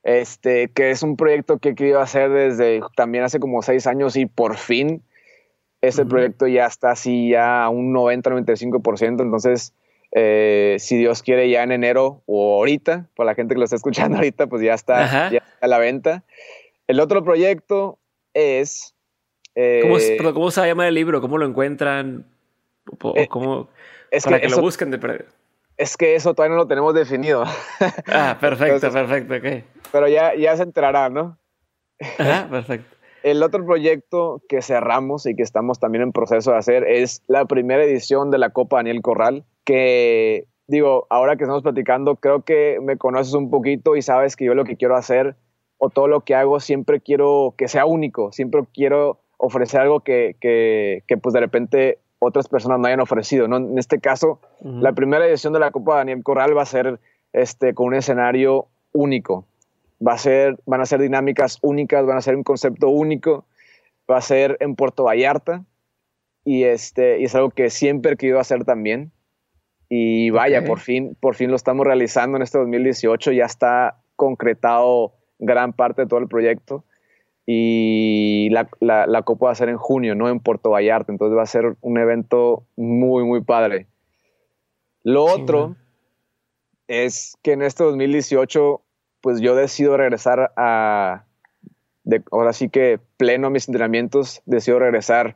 Este, que es un proyecto que he querido hacer desde también hace como seis años y por fin ese proyecto ya está así ya a un 90-95%. Entonces, eh, si Dios quiere, ya en enero o ahorita, por la gente que lo está escuchando ahorita, pues ya está, a la venta. El otro proyecto es... Eh, ¿Cómo, ¿Cómo, se llama el libro? ¿Cómo lo encuentran? Eh, cómo, es para que, lo busquen de Es que eso todavía no lo tenemos definido. Ah, perfecto, perfecto, ok. Pero ya, ya se enterará, ¿no? Ajá, perfecto. El otro proyecto que cerramos y que estamos también en proceso de hacer es la primera edición de la Copa Daniel Corral que digo, ahora que estamos platicando, creo que me conoces un poquito y sabes que yo lo que quiero hacer o todo lo que hago siempre quiero que sea único, siempre quiero ofrecer algo que, que, que pues de repente otras personas no hayan ofrecido. ¿no? En este caso, la primera edición de la Copa Daniel Corral va a ser este, con un escenario único. Va a ser, van a ser dinámicas únicas, van a ser un concepto único, va a ser en Puerto Vallarta y, este, y es algo que siempre he querido hacer también. Y vaya, por, fin, por fin lo estamos realizando en este 2018, ya está concretado gran parte de todo el proyecto. Y la, la, Copa va a ser en junio, no en Puerto Vallarta, entonces va a ser un evento muy, muy padre. Lo otro es que en este 2018, pues yo decido regresar a, de, ahora sí que pleno a mis entrenamientos, decido regresar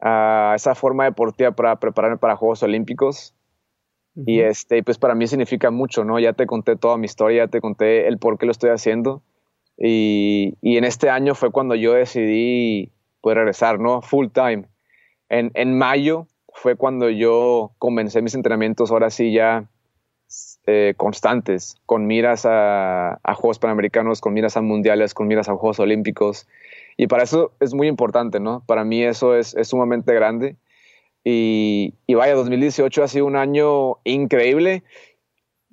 a esa forma deportiva para prepararme para Juegos Olímpicos Y este, pues para mí significa mucho, ¿no? Ya te conté toda mi historia, ya te conté el por qué lo estoy haciendo. Y, y en este año fue cuando yo decidí pues regresar, ¿no? Full time. En, en mayo fue cuando yo comencé mis entrenamientos, ahora sí ya eh, constantes, con miras a, a, Juegos Panamericanos, con miras a Mundiales, con miras a Juegos Olímpicos. Y para eso es muy importante, ¿no? Para mí eso es, es sumamente grande. Y, y, vaya, 2018 ha sido un año increíble.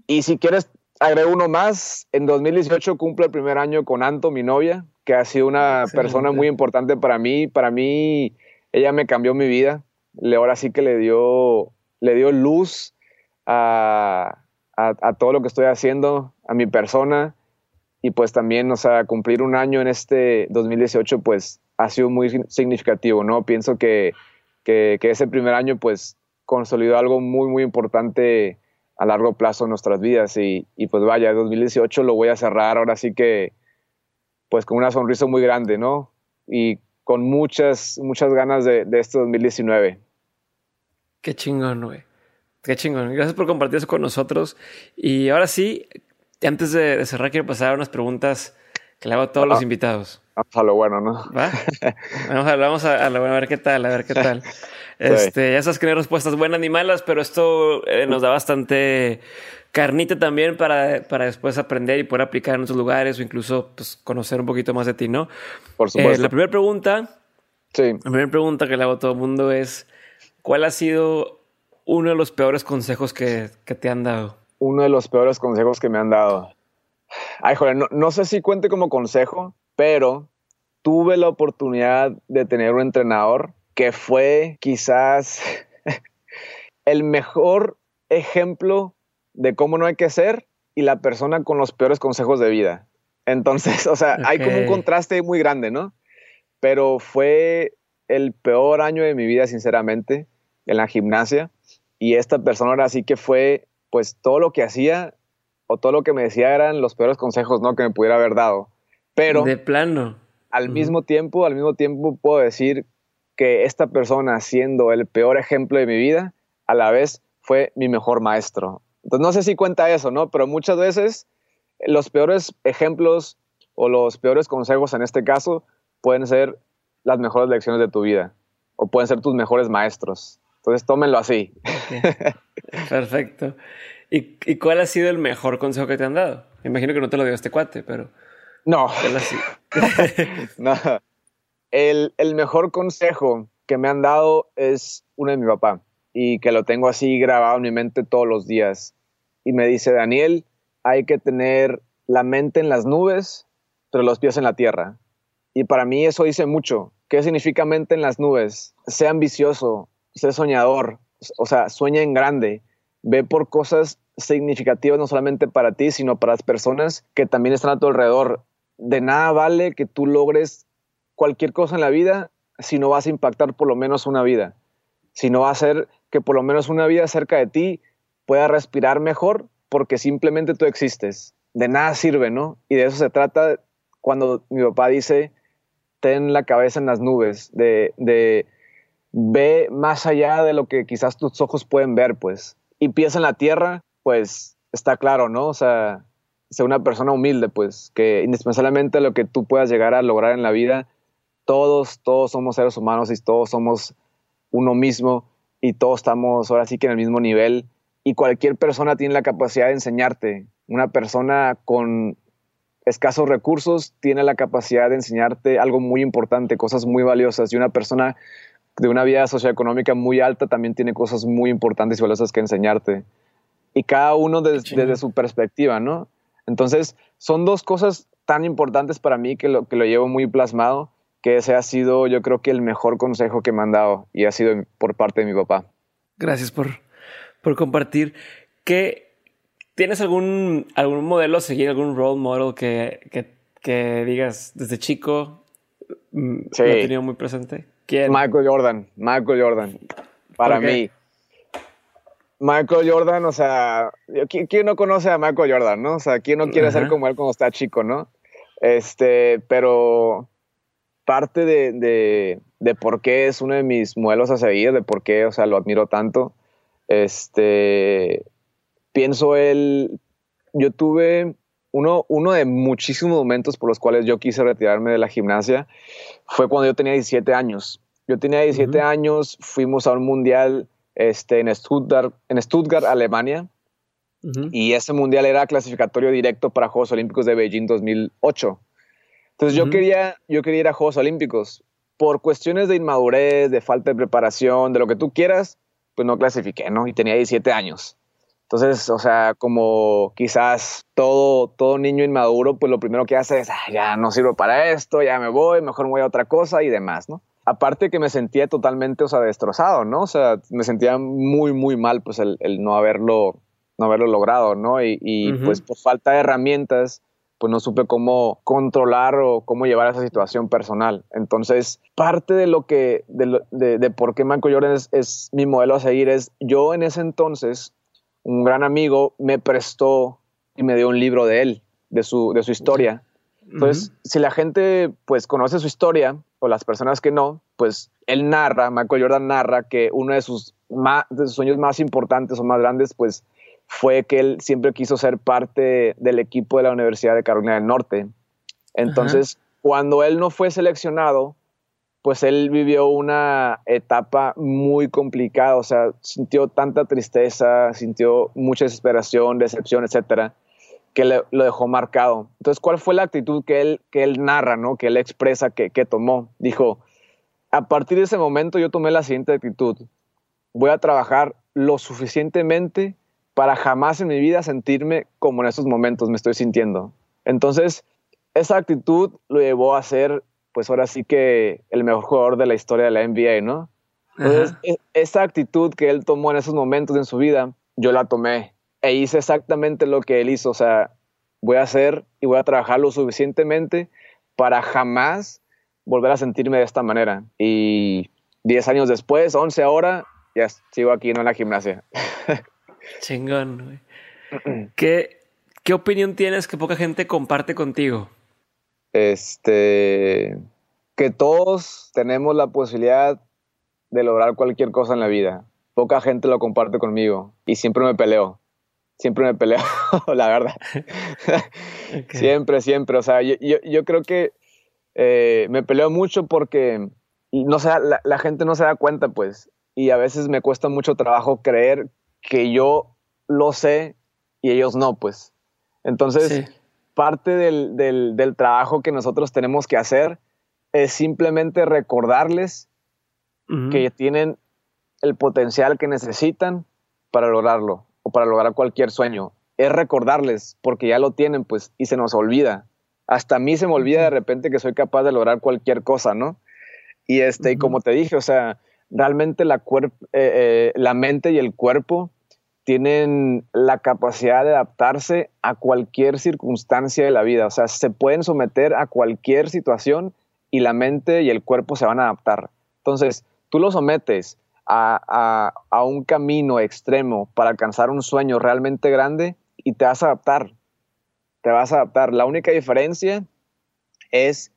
Y si quieres, agrego uno más. En 2018 cumple el primer año con Anto, mi novia, que ha sido una Excelente. persona muy importante para mí. Para mí, ella me cambió mi vida. Le, ahora sí que le dio, le dio luz a, a, a, todo lo que estoy haciendo, a mi persona. Y pues también, o sea, cumplir un año en este 2018, pues ha sido muy significativo, ¿no? Pienso que, que, ese primer año, pues, consolidó algo muy, muy importante a largo plazo en nuestras vidas. Y, pues vaya, 2018 lo voy a cerrar ahora sí que, pues, con una sonrisa muy grande, ¿no? Y con muchas, muchas ganas de, de este 2019. Qué chingón, güey. Qué chingón. Gracias por compartir eso con nosotros. Y ahora sí, antes de, de cerrar, quiero pasar a unas preguntas que le hago a todos ah, los invitados. Vamos a lo bueno, ¿no? ¿Va? Vamos a, vamos a, a lo bueno, a ver qué tal, a ver qué tal. Este, ya sabes que no hay respuestas buenas ni malas, pero esto eh, nos da bastante carnita también para, para después aprender y poder aplicar en otros lugares o incluso pues, conocer un poquito más de ti, ¿no? Por supuesto. Eh, la primera pregunta, sí. la primera pregunta que le hago a todo el mundo es, ¿cuál ha sido uno de los peores consejos que, que te han dado? Uno de los peores consejos que me han dado. Ay, joder, no, no sé si cuente como consejo, pero tuve la oportunidad de tener un entrenador que fue quizás el mejor ejemplo de cómo no hay que ser y la persona con los peores consejos de vida. Entonces, o sea, okay. hay como un contraste muy grande, ¿no? Pero fue el peor año de mi vida, sinceramente, en la gimnasia. Y esta persona ahora sí que fue, pues todo lo que hacía o todo lo que me decía eran los peores consejos, ¿no? Que me pudiera haber dado. Pero... De plano. Al uh -huh. mismo tiempo, al mismo tiempo puedo decir que esta persona, siendo el peor ejemplo de mi vida, a la vez fue mi mejor maestro. Entonces, no sé si cuenta eso, ¿no? Pero muchas veces los peores ejemplos o los peores consejos en este caso pueden ser las mejores lecciones de tu vida o pueden ser tus mejores maestros. Entonces, tómenlo así. Okay. Perfecto. ¿Y, ¿Y, cuál ha sido el mejor consejo que te han dado? Me imagino que no te lo dio este cuate, pero... No. no. El, el, mejor consejo que me han dado es uno de mi papá y que lo tengo así grabado en mi mente todos los días. Y me dice, Daniel, hay que tener la mente en las nubes, pero los pies en la tierra. Y para mí eso dice mucho. ¿Qué significa mente en las nubes? Sé ambicioso, sé soñador, o sea, sueña en grande, ve por cosas significativas no solamente para ti, sino para las personas que también están a tu alrededor. De nada vale que tú logres cualquier cosa en la vida si no vas a impactar por lo menos una vida, si no va a hacer que por lo menos una vida cerca de ti pueda respirar mejor porque simplemente tú existes. De nada sirve, ¿no? Y de eso se trata cuando mi papá dice, ten la cabeza en las nubes, de, de ve más allá de lo que quizás tus ojos pueden ver, pues. Y piensa en la tierra, pues está claro, ¿no? O sea, ser una persona humilde, pues, que indispensablemente lo que tú puedas llegar a lograr en la vida, todos, todos somos seres humanos y todos somos uno mismo y todos estamos ahora sí que en el mismo nivel y cualquier persona tiene la capacidad de enseñarte. Una persona con escasos recursos tiene la capacidad de enseñarte algo muy importante, cosas muy valiosas y una persona de una vida socioeconómica muy alta también tiene cosas muy importantes y valiosas que enseñarte. Y cada uno desde, desde su perspectiva, ¿no? Entonces, son dos cosas tan importantes para mí que lo, que lo llevo muy plasmado, que ese ha sido, yo creo que el mejor consejo que me han dado y ha sido por parte de mi papá. Gracias por, por compartir. ¿Qué, ¿Tienes algún, algún modelo a seguir, algún role model que, que, que digas desde chico mm, sí. lo he tenido muy presente? ¿Quién? Michael Jordan, Michael Jordan. Para mí. Michael Jordan, o sea, ¿quién no conoce a Michael Jordan, no? O sea, ¿quién no quiere uh -huh. ser como él cuando está chico, no? Este, pero parte de, de, de, por qué es uno de mis modelos a seguir, de por qué, o sea, lo admiro tanto, este, pienso él, yo tuve uno, uno de muchísimos momentos por los cuales yo quise retirarme de la gimnasia, fue cuando yo tenía 17 años. Yo tenía 17 años, fuimos a un mundial este, en, Stuttgart, en Stuttgart, Alemania, y ese mundial era clasificatorio directo para Juegos Olímpicos de Beijing 2008. Entonces yo, quería, yo quería ir a Juegos Olímpicos. Por cuestiones de inmadurez, de falta de preparación, de lo que tú quieras, pues no clasifiqué, ¿no? Y tenía 17 años. Entonces, o sea, como quizás todo, todo niño inmaduro, pues lo primero que hace es, ya no sirvo para esto, ya me voy, mejor me voy a otra cosa y demás, ¿no? Aparte que me sentía totalmente, o sea, destrozado, ¿no? O sea, me sentía muy, muy mal, pues el, no haberlo, no haberlo logrado, ¿no? Y, pues por falta de herramientas, pues no supe cómo controlar o cómo llevar esa situación personal. Entonces, parte de lo que, de, de, por qué Michael Jordan es, es, mi modelo a seguir es, yo en ese entonces un gran amigo me prestó y me dio un libro de él, de su, de su historia. Entonces, si la gente pues conoce su historia, o las personas que no, pues él narra, Michael Jordan narra que uno de sus, de sus sueños más importantes o más grandes, pues fue que él siempre quiso ser parte del equipo de la Universidad de Carolina del Norte. Entonces, cuando él no fue seleccionado, pues él vivió una etapa muy complicada, o sea, sintió tanta tristeza, sintió mucha desesperación, decepción, etcétera, que lo dejó marcado. Entonces, ¿cuál fue la actitud que él, que él narra, ¿no? que él expresa que, que tomó? Dijo, a partir de ese momento yo tomé la siguiente actitud, voy a trabajar lo suficientemente para jamás en mi vida sentirme como en estos momentos me estoy sintiendo. Entonces, esa actitud lo llevó a ser pues ahora sí que el mejor jugador de la historia de la NBA, ¿no? Entonces, e, esa actitud que él tomó en esos momentos en su vida, yo la tomé e hice exactamente lo que él hizo. O sea, voy a hacer y voy a trabajar lo suficientemente para jamás volver a sentirme de esta manera. Y 10 años después, 11 ahora, ya sigo aquí, no en la gimnasia. Chingón, güey. ¿Qué, ¿Qué opinión tienes que poca gente comparte contigo? este, que todos tenemos la posibilidad de lograr cualquier cosa en la vida. Poca gente lo comparte conmigo y siempre me peleo. Siempre me peleo, la verdad. siempre, siempre. O sea, yo, yo, creo que eh, me peleo mucho porque no sé, la, gente no se da cuenta, pues. Y a veces me cuesta mucho trabajo creer que yo lo sé y ellos no, pues. Entonces, parte del, del, trabajo que nosotros tenemos que hacer es simplemente recordarles que tienen el potencial que necesitan para lograrlo o para lograr cualquier sueño. Es recordarles porque ya lo tienen, pues, y se nos olvida. Hasta a mí se me olvida de repente que soy capaz de lograr cualquier cosa, ¿no? Y este, y como te dije, o sea, realmente la, eh, eh, la mente y el cuerpo tienen la capacidad de adaptarse a cualquier circunstancia de la vida. O sea, se pueden someter a cualquier situación y la mente y el cuerpo se van a adaptar. Entonces, tú lo sometes a, un camino extremo para alcanzar un sueño realmente grande y te vas a adaptar. Te vas a adaptar. La única diferencia es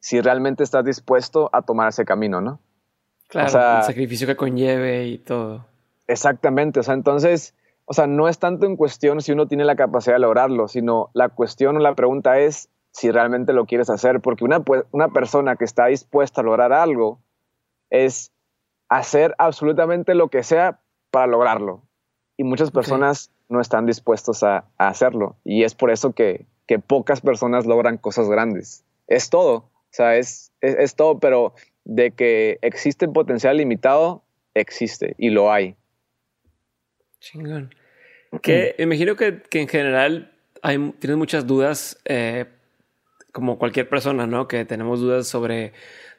si realmente estás dispuesto a tomar ese camino, ¿no? Claro, el sacrificio que conlleve y todo. Exactamente, o sea, entonces, o sea, no es tanto en cuestión si uno tiene la capacidad de lograrlo, sino la cuestión o la pregunta es si realmente lo quieres hacer, porque una, una persona que está dispuesta a lograr algo es hacer absolutamente lo que sea para lograrlo. Y muchas personas no están dispuestos a, hacerlo. Y es por eso que, que, pocas personas logran cosas grandes. Es todo. O sea, es, es, es todo, pero de que existe potencial limitado, existe y lo hay. Chingón. Que imagino que, en general hay, tienes muchas dudas, eh, como cualquier persona, ¿no? Que tenemos dudas sobre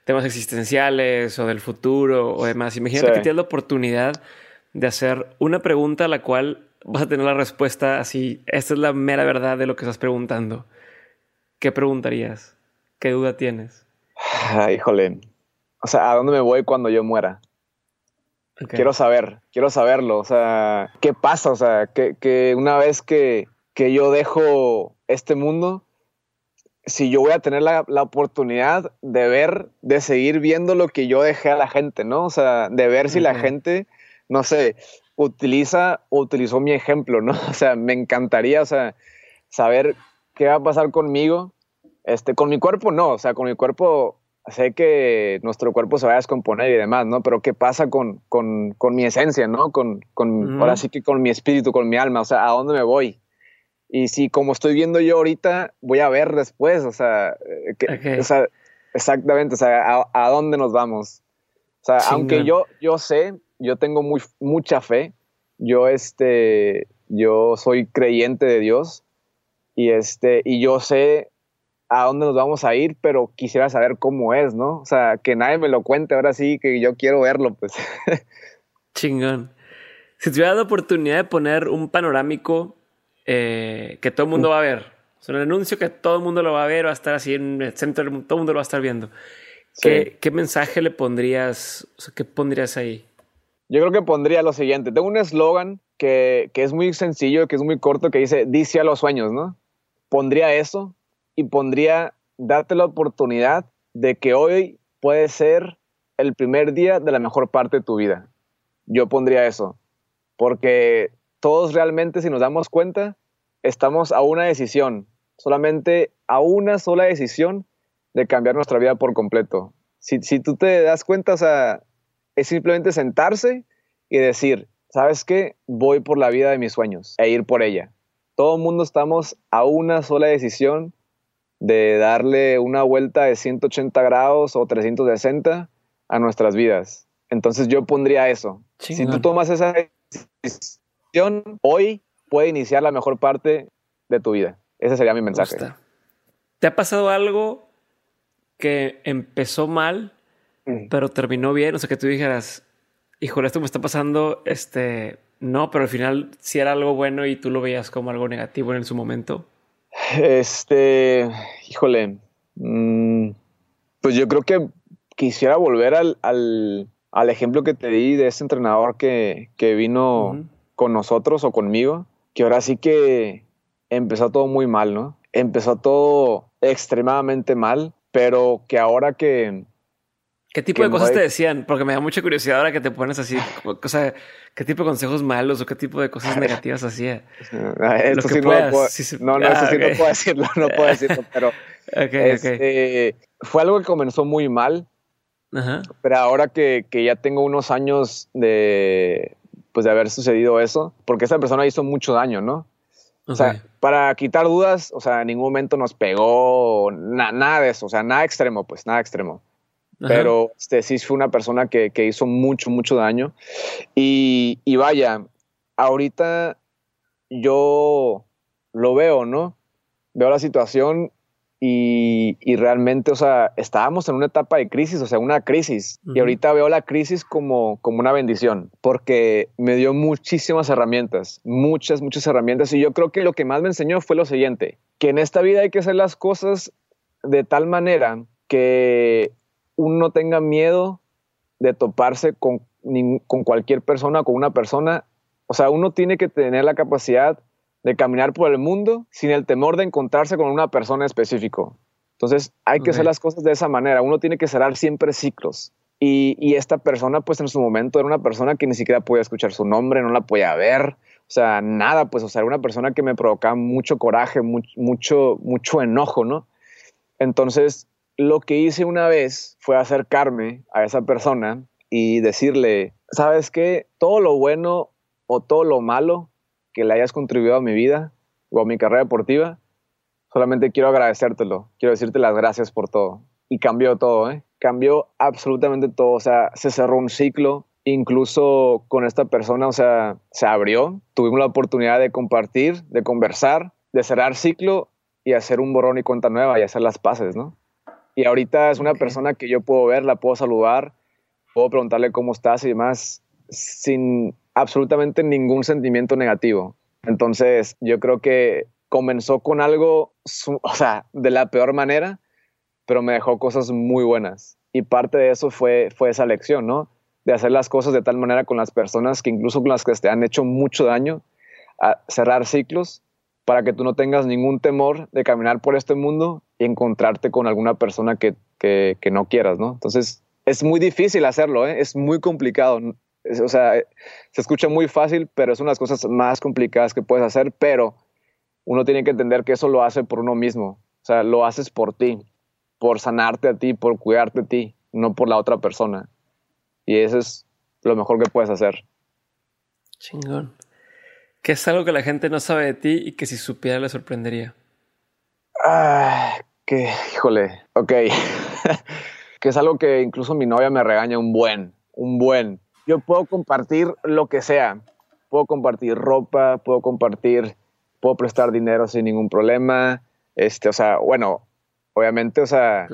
temas existenciales o del futuro o demás. Imagínate que tienes la oportunidad de hacer una pregunta a la cual vas a tener la respuesta así. Esta es la mera verdad de lo que estás preguntando. ¿Qué preguntarías? ¿Qué duda tienes? Ah, híjole. O sea, ¿a dónde me voy cuando yo muera? Quiero saber, quiero saberlo. O sea, ¿qué pasa? O sea, que, una vez que, yo dejo este mundo, si yo voy a tener la, oportunidad de ver, de seguir viendo lo que yo dejé a la gente, ¿no? O sea, de ver si la gente, no sé, utiliza o utilizó mi ejemplo, ¿no? O sea, me encantaría, o sea, saber qué va a pasar conmigo. Este, con mi cuerpo no, o sea, con mi cuerpo sé que nuestro cuerpo se va a descomponer y demás, ¿no? Pero ¿qué pasa con, con, con mi esencia, ¿no? Con, con ahora sí que con mi espíritu, con mi alma, o sea, ¿a dónde me voy? Y si como estoy viendo yo ahorita, voy a ver después, o sea, eh, o sea exactamente, o sea, a, dónde nos vamos. O sea, aunque yo, yo sé, yo tengo muy, mucha fe, yo, este, yo soy creyente de Dios y, este, y yo sé a dónde nos vamos a ir, pero quisiera saber cómo es, ¿no? O sea, que nadie me lo cuente, ahora sí que yo quiero verlo, pues. Chingón. Si te hubiera dado oportunidad de poner un panorámico eh, que todo el mundo va a ver, sea, un anuncio que todo el mundo lo va a ver, va a estar así en el centro, todo el mundo lo va a estar viendo. ¿Qué, ¿Qué, mensaje le pondrías? O sea, ¿qué pondrías ahí? Yo creo que pondría lo siguiente. Tengo un eslogan que, que es muy sencillo, que es muy corto, que dice, dice a los sueños, ¿no? Pondría eso, y pondría darte la oportunidad de que hoy puede ser el primer día de la mejor parte de tu vida. Yo pondría eso, porque todos realmente, si nos damos cuenta, estamos a una decisión, solamente a una sola decisión de cambiar nuestra vida por completo. Si, si tú te das cuenta, o sea, es simplemente sentarse y decir, ¿sabes qué? Voy por la vida de mis sueños e ir por ella. Todo el mundo estamos a una sola decisión de darle una vuelta de 180 grados o 360 a nuestras vidas. Entonces yo pondría eso. Si tú tomas esa decisión, hoy puede iniciar la mejor parte de tu vida. Ese sería mi mensaje. ¿Te ha pasado algo que empezó mal, mm. pero terminó bien? O sea, que tú dijeras, híjole, esto me está pasando, este, no, pero al final sí era algo bueno y tú lo veías como algo negativo en su momento. Este, híjole, mm, pues yo creo que quisiera volver al, al, ejemplo que te di de ese entrenador que, que vino con nosotros o conmigo, que ahora sí que empezó todo muy mal, ¿no? Empezó todo extremadamente mal, pero que ahora que, ¿Qué tipo de cosas te decían? Porque me da mucha curiosidad ahora que te pones así. O sea, ¿qué tipo de consejos malos o qué tipo de cosas negativas hacía? Esto sí no, puedo, no, no, eso sí no puedo decirlo, no puedo decirlo, pero este, fue algo que comenzó muy mal. Ajá. Pero ahora que, que, ya tengo unos años de, de haber sucedido eso, porque esa persona hizo mucho daño, ¿no? O sea, para quitar dudas, o sea, en ningún momento nos pegó, nada de eso, o sea, nada extremo, pues, nada extremo pero este, sí fue una persona que, que hizo mucho, mucho daño. Y, y, vaya, ahorita yo lo veo, ¿no? Veo la situación y, y, realmente, o sea, estábamos en una etapa de crisis, o sea, una crisis. Y ahorita veo la crisis como, como una bendición, porque me dio muchísimas herramientas, muchas, muchas herramientas. Y yo creo que lo que más me enseñó fue lo siguiente, que en esta vida hay que hacer las cosas de tal manera que uno tenga miedo de toparse con, con cualquier persona, con una persona. O sea, uno tiene que tener la capacidad de caminar por el mundo sin el temor de encontrarse con una persona específico. Entonces, hay que hacer las cosas de esa manera. Uno tiene que cerrar siempre ciclos. Y, y, esta persona, pues en su momento era una persona que ni siquiera podía escuchar su nombre, no la podía ver. O sea, nada, pues, o sea, era una persona que me provocaba mucho coraje, mucho, mucho enojo, ¿no? Entonces, lo que hice una vez fue acercarme a esa persona y decirle, ¿sabes qué? Todo lo bueno o todo lo malo que le hayas contribuido a mi vida o a mi carrera deportiva, solamente quiero agradecértelo, quiero decirte las gracias por todo. Y cambió todo, ¿eh? Cambió absolutamente todo, o sea, se cerró un ciclo, incluso con esta persona, o sea, se abrió, tuvimos la oportunidad de compartir, de conversar, de cerrar ciclo y hacer un borrón y cuenta nueva y hacer las paces, ¿no? Y ahorita es una persona que yo puedo ver, la puedo saludar, puedo preguntarle cómo estás y demás, sin absolutamente ningún sentimiento negativo. Entonces, yo creo que comenzó con algo, o sea, de la peor manera, pero me dejó cosas muy buenas. Y parte de eso fue, fue esa lección, ¿no? De hacer las cosas de tal manera con las personas que incluso con las que te han hecho mucho daño, a cerrar ciclos para que tú no tengas ningún temor de caminar por este mundo y encontrarte con alguna persona que, que, no quieras, ¿no? Entonces, es muy difícil hacerlo, ¿eh? es muy complicado. O sea, se escucha muy fácil, pero es una de las cosas más complicadas que puedes hacer, pero uno tiene que entender que eso lo hace por uno mismo. O sea, lo haces por ti, por sanarte a ti, por cuidarte a ti, no por la otra persona. Y eso es lo mejor que puedes hacer. Chingón. ¿Qué es algo que la gente no sabe de ti y que si supiera le sorprendería? Ah, que, híjole, ok. que es algo que incluso mi novia me regaña un buen, un buen. Yo puedo compartir lo que sea. Puedo compartir ropa, puedo compartir, puedo prestar dinero sin ningún problema. Este, o sea, bueno, obviamente, o sea,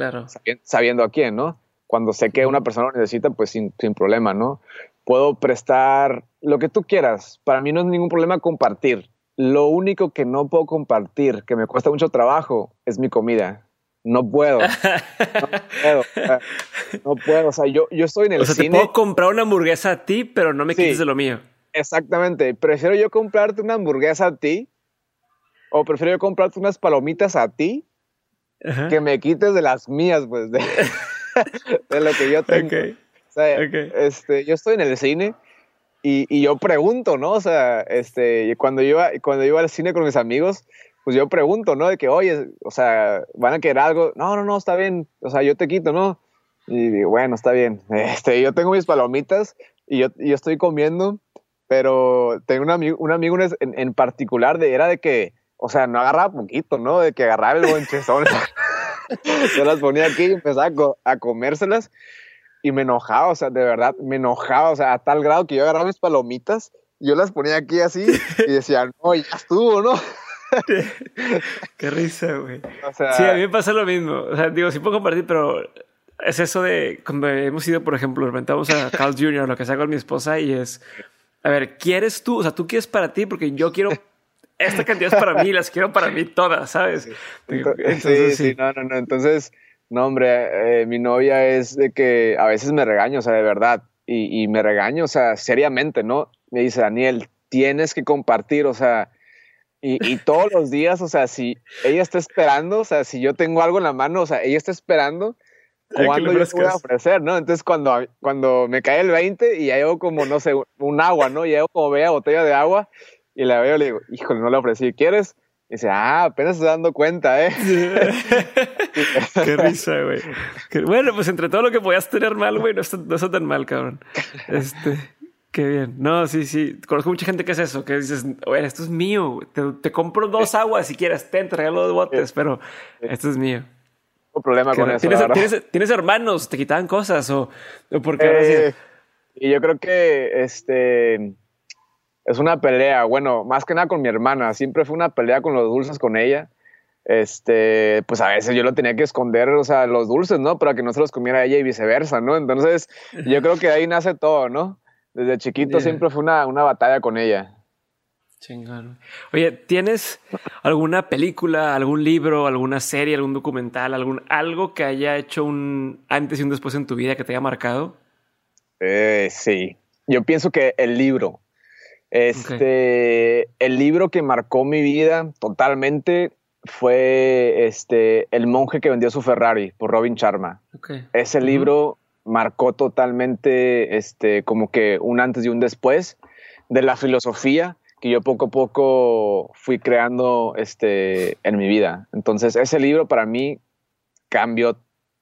sabiendo, a quién, ¿no? Cuando sé que una persona lo necesita, pues sin, sin problema, ¿no? Puedo prestar lo que tú quieras. Para mí no es ningún problema compartir. Lo único que no puedo compartir, que me cuesta mucho trabajo, es mi comida no puedo. No puedo. no puedo. O sea, yo, yo estoy en el o sea, cine. Te puedo comprar una hamburguesa a ti, pero no me quites de lo mío. Exactamente. Prefiero yo comprarte una hamburguesa a ti o prefiero yo comprarte unas palomitas a ti que me quites de las mías, pues, de, lo que yo tengo. O sea, este, yo estoy en el cine y, y, yo pregunto, ¿no? O sea, este, cuando iba, cuando iba al cine con mis amigos, pues yo pregunto, ¿no? De que, oye, o sea, ¿van a querer algo? No, no, no, está bien, o sea, yo te quito, ¿no? Y digo, bueno, está bien. Este, yo tengo mis palomitas y yo, yo estoy comiendo, pero tengo un amigo, un amigo en, en, particular de, era de que, o sea, no agarraba poquito, ¿no? De que agarraba el bonchezón. yo las ponía aquí y empezaba a, a comérselas y me enojaba, o sea, de verdad, me enojaba, o sea, a tal grado que yo agarraba mis palomitas, yo las ponía aquí así y decía, no, ya estuvo, ¿no? Qué risa, güey. sí, a mí me pasa lo mismo. O sea, digo, sí puedo compartir, pero es eso de cuando hemos ido, por ejemplo, rentamos a Carl Jr., lo que sea con mi esposa, y es, a ver, ¿quieres tú? O sea, tú quieres para ti, porque yo quiero esta cantidad es para mí, las quiero para mí todas, ¿sabes? Entonces, sí, sí, no, no, no. Entonces, no, hombre, eh, mi novia es de que a veces me regaño, o sea, de verdad, y, y me regaño, o sea, seriamente, ¿no? Me dice, Daniel, tienes que compartir, o sea, y, todos los días, o sea, si ella está esperando, o sea, si yo tengo algo en la mano, o sea, ella está esperando cuando yo voy a ofrecer, ¿no? Entonces, cuando, cuando me cae el 20 y ya llevo como, no sé, un agua, ¿no? Y llevo como vea botella de agua y la veo y le digo, híjole, no la ofrecí, ¿quieres? Y dice, ah, apenas se dando cuenta, ¿eh? Qué risa, güey. Bueno, pues entre todo lo que podías tener mal, güey, no está, no está tan mal, cabrón. Este. Qué bien. No, sí, sí. Conozco mucha gente que es eso, que dices, oye, esto es mío. Te, compro dos aguas si quieres, te regalo dos botes, pero esto es mío. No problema con eso. ¿tienes, hermanos? ¿Te quitaban cosas? ¿O, por qué? Eh, y yo creo que este es una pelea. Bueno, más que nada con mi hermana. Siempre fue una pelea con los dulces con ella. Este, pues a veces yo lo tenía que esconder, o sea, los dulces, ¿no? Para que no se los comiera ella y viceversa, ¿no? Entonces, yo creo que ahí nace todo, ¿no? Desde chiquito siempre fue una, una batalla con ella. Chingón. Oye, ¿tienes alguna película, algún libro, alguna serie, algún documental, algún algo que haya hecho un antes y un después en tu vida que te haya marcado? Eh, sí. Yo pienso que el libro. Este, el libro que marcó mi vida totalmente fue este El monje que vendió su Ferrari por Robin Sharma. Ese libro marcó totalmente este, como que un antes y un después de la filosofía que yo poco a poco fui creando este, en mi vida. Entonces, ese libro para mí cambió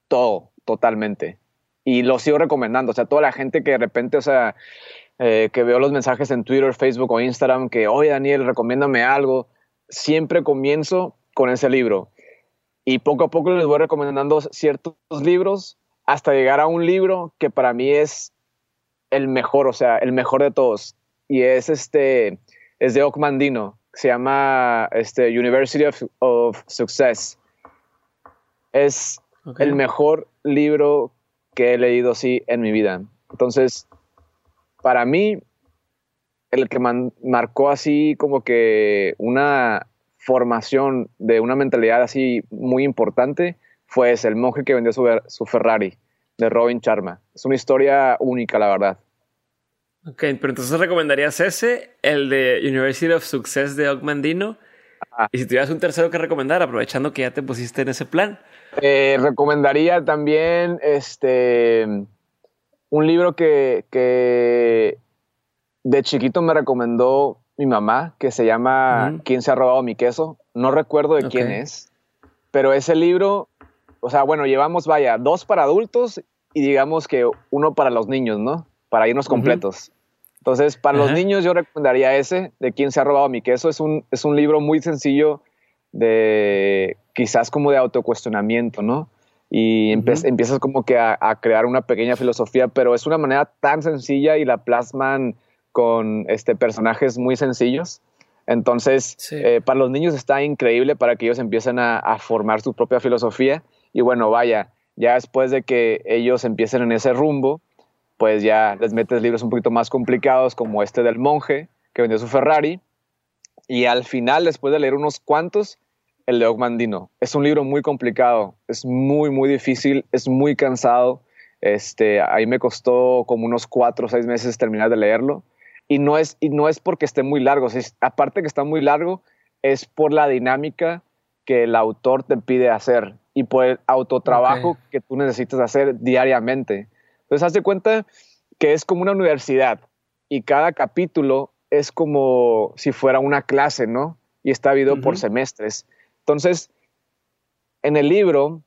todo, totalmente. Y lo sigo recomendando. O sea, toda la gente que de repente, o sea, eh, que veo los mensajes en Twitter, Facebook o Instagram, que, oye, Daniel, recomiéndame algo, siempre comienzo con ese libro. Y poco a poco les voy recomendando ciertos libros hasta llegar a un libro que para mí es el mejor, o sea, el mejor de todos. Y es este, es de Ocmandino, se llama este, University of, Success. Es el mejor libro que he leído así en mi vida. Entonces, para mí, el que marcó así como que una formación de una mentalidad así muy importante fue ese, el monje que vendió su, Ferrari, de Robin Charma. Es una historia única, la verdad. Ok, pero entonces recomendarías ese, el de University of Success de Ogmandino. Y si tuvieras un tercero que recomendar, aprovechando que ya te pusiste en ese plan. Eh, recomendaría también este un libro que, que de chiquito me recomendó mi mamá, que se llama ¿Quién se ha robado mi queso? No recuerdo de quién es, pero ese libro, o sea, bueno, llevamos, vaya, dos para adultos y digamos que uno para los niños, ¿no? Para irnos completos. Entonces, para los niños yo recomendaría ese, de ¿Quién se ha robado mi queso? Es un, es un libro muy sencillo de quizás como de autocuestionamiento, ¿no? Y empiezas como que a, crear una pequeña filosofía, pero es una manera tan sencilla y la plasman con este, personajes muy sencillos. Entonces, eh, para los niños está increíble para que ellos empiecen a, formar su propia filosofía. Y bueno, vaya, ya después de que ellos empiecen en ese rumbo, pues ya les metes libros un poquito más complicados como este del monje que vendió su Ferrari. Y al final, después de leer unos cuantos, el de Ogmandino. Es un libro muy complicado, es muy, muy difícil, es muy cansado. Este, ahí me costó como unos cuatro o seis meses terminar de leerlo. Y no es, y no es porque esté muy largo, aparte que está muy largo, es por la dinámica que el autor te pide hacer y por el autotrabajo que tú necesitas hacer diariamente. Entonces, haz de cuenta que es como una universidad y cada capítulo es como si fuera una clase, ¿no? Y está habido por semestres. Entonces, en el libro,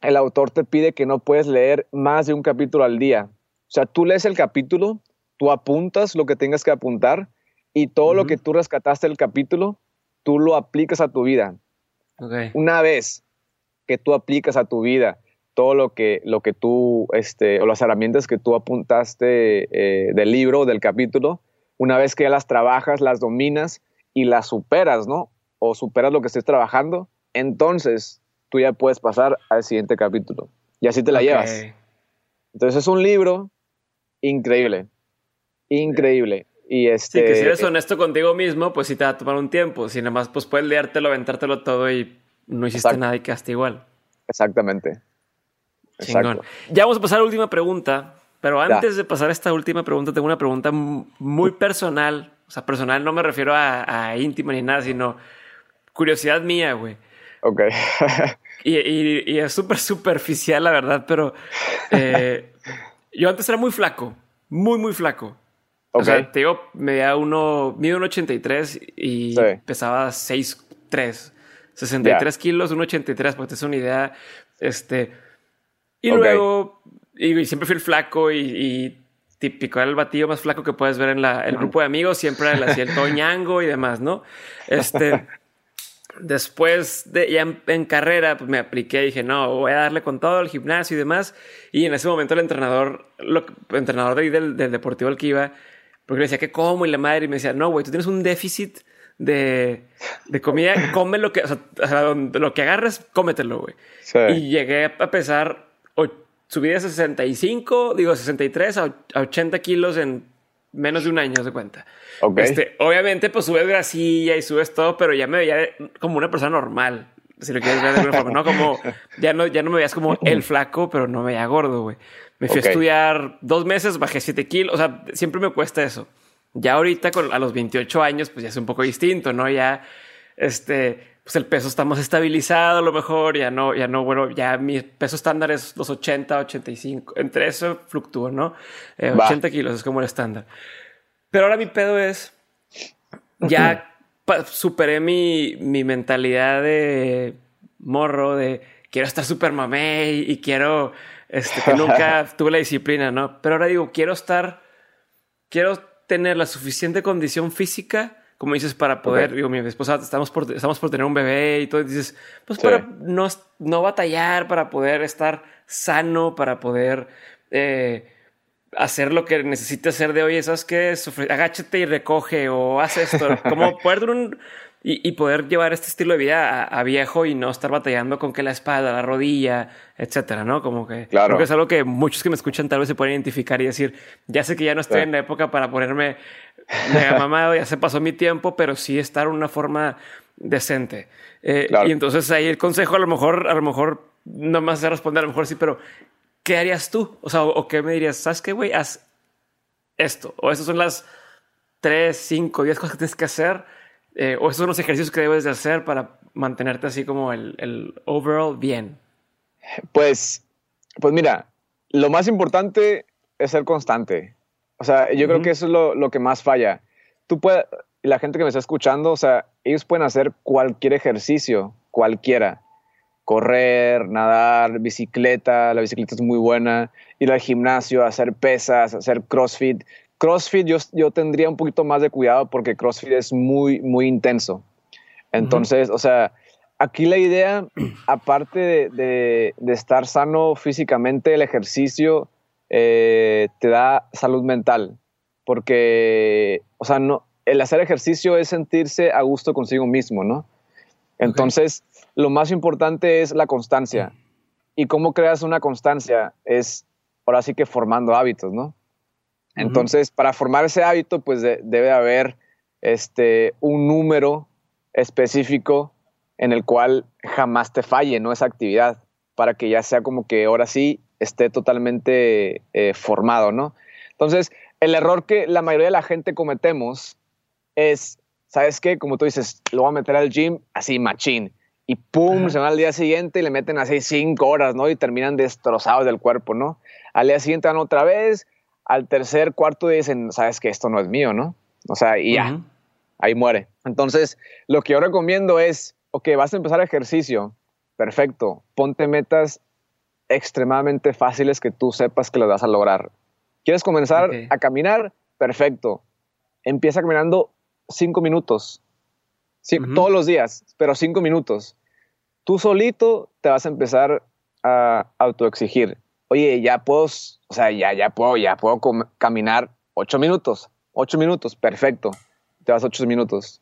el autor te pide que no puedes leer más de un capítulo al día. O sea, tú lees el capítulo, tú apuntas lo que tengas que apuntar y todo lo que tú rescataste del capítulo, tú lo aplicas a tu vida. Una vez que tú aplicas a tu vida todo lo que, lo que tú, este, o las herramientas que tú apuntaste eh, del libro, del capítulo, una vez que ya las trabajas, las dominas y las superas, ¿no? o superas lo que estés trabajando, entonces tú ya puedes pasar al siguiente capítulo. Y así te la llevas. Entonces es un libro increíble. Increíble. Y este, sí, que si eres honesto contigo mismo, pues sí te va a tomar un tiempo. Si nada más pues puedes leértelo, aventártelo todo y no hiciste nada y quedaste igual. Exactamente. Chingón. Ya vamos a pasar a la última pregunta. Pero antes de pasar a esta última pregunta, tengo una pregunta muy personal. O sea, personal no me refiero a, a íntima ni nada, sino curiosidad mía, güey. Ok. y, es súper superficial, la verdad, pero eh, yo antes era muy flaco, muy, muy flaco. O sea, te digo, medía uno, mido un 83 y pesaba 6'3, 63 kilos, un 83, porque te es una idea. Este, y luego, y, siempre fui el flaco y, típico, era el batido más flaco que puedes ver en la, el grupo de amigos, siempre era el toñango y demás, ¿no? Este, después de ya en, carrera, pues me apliqué y dije, no, voy a darle con todo el gimnasio y demás. Y en ese momento el entrenador, el entrenador de ahí del, deportivo al que iba, porque le decía que como y la madre, y me decía, no, güey, tú tienes un déficit de, de comida, come lo que, o sea, lo que agarres, cómetelo, güey. Y llegué a pesar, subí de 65, digo 63 a 80 kilos en menos de un año, de cuenta. Este, obviamente, pues subes grasilla y subes todo, pero ya me veía como una persona normal. Si lo quieres ver de alguna forma, ¿no? Como, ya no, ya no me veías como el flaco, pero no me veía gordo, güey. Me fui a estudiar dos meses, bajé siete kilos, o sea, siempre me cuesta eso. Ya ahorita, con, a los 28 años, pues ya es un poco distinto, ¿no? Ya, este, pues el peso está más estabilizado a lo mejor, ya no, ya no, bueno, ya mi peso estándar es los 80, 85, entre eso fluctúa, ¿no? 80 eh, kilos es como el estándar. Pero ahora mi pedo es, ya superé mi, mi mentalidad de morro, de quiero estar super mamé y, quiero, este, que nunca tuve la disciplina, ¿no? Pero ahora digo, quiero estar, quiero tener la suficiente condición física como dices, para poder, digo, mi esposa, estamos por, estamos por tener un bebé y todo, y dices, pues para no, no batallar, para poder estar sano, para poder eh, hacer lo que necesites hacer de hoy, ¿sabes qué? Agáchate y recoge o haz esto. Como poder un, y, poder llevar este estilo de vida a, viejo y no estar batallando con que la espalda, la rodilla, etcétera, ¿no? Como que claro. creo que es algo que muchos que me escuchan tal vez se pueden identificar y decir, ya sé que ya no estoy en la época para ponerme mega mamado, ya se pasó mi tiempo, pero sí estar en una forma decente. Eh, y entonces ahí el consejo a lo mejor, a lo mejor no más de responder, a lo mejor sí, pero ¿qué harías tú? O sea, o, qué me dirías, ¿sabes qué, güey? Haz esto. O esas son las tres, cinco, diez cosas que tienes que hacer. Eh, o esos son los ejercicios que debes de hacer para mantenerte así como el, el overall bien. Pues, pues mira, lo más importante es ser constante. O sea, yo creo que eso es lo, lo, que más falla. Tú puedes, la gente que me está escuchando, o sea, ellos pueden hacer cualquier ejercicio, cualquiera. Correr, nadar, bicicleta, la bicicleta es muy buena, ir al gimnasio, hacer pesas, hacer CrossFit. CrossFit yo, yo tendría un poquito más de cuidado porque CrossFit es muy, muy intenso. Entonces, o sea, aquí la idea, aparte de, de, estar sano físicamente, el ejercicio eh, te da salud mental. Porque, o sea, no, el hacer ejercicio es sentirse a gusto consigo mismo, ¿no? Entonces, lo más importante es la constancia. ¿Y cómo creas una constancia? Es ahora sí que formando hábitos, ¿no? Entonces, para formar ese hábito, pues debe haber este, un número específico en el cual jamás te falle, ¿no? Esa actividad, para que ya sea como que ahora sí esté totalmente eh, formado, ¿no? Entonces, el error que la mayoría de la gente cometemos es, ¿sabes qué? Como tú dices, lo voy a meter al gym así, machín. Y pum, se van al día siguiente y le meten así cinco horas, ¿no? Y terminan destrozados del cuerpo, ¿no? Al día siguiente van otra vez, al tercer, cuarto dicen, ¿sabes qué? Esto no es mío, ¿no? O sea, y ya, ahí muere. Entonces, lo que yo recomiendo es, ok, vas a empezar ejercicio, perfecto, ponte metas extremadamente fáciles que tú sepas que las vas a lograr. ¿Quieres comenzar a caminar? Perfecto. Empieza caminando cinco minutos. Todos los días, pero cinco minutos. Tú solito te vas a empezar a autoexigir. Oye, ya puedo, o sea, ya, ya puedo, ya puedo caminar ocho minutos. Ocho minutos, perfecto. Te vas ocho minutos.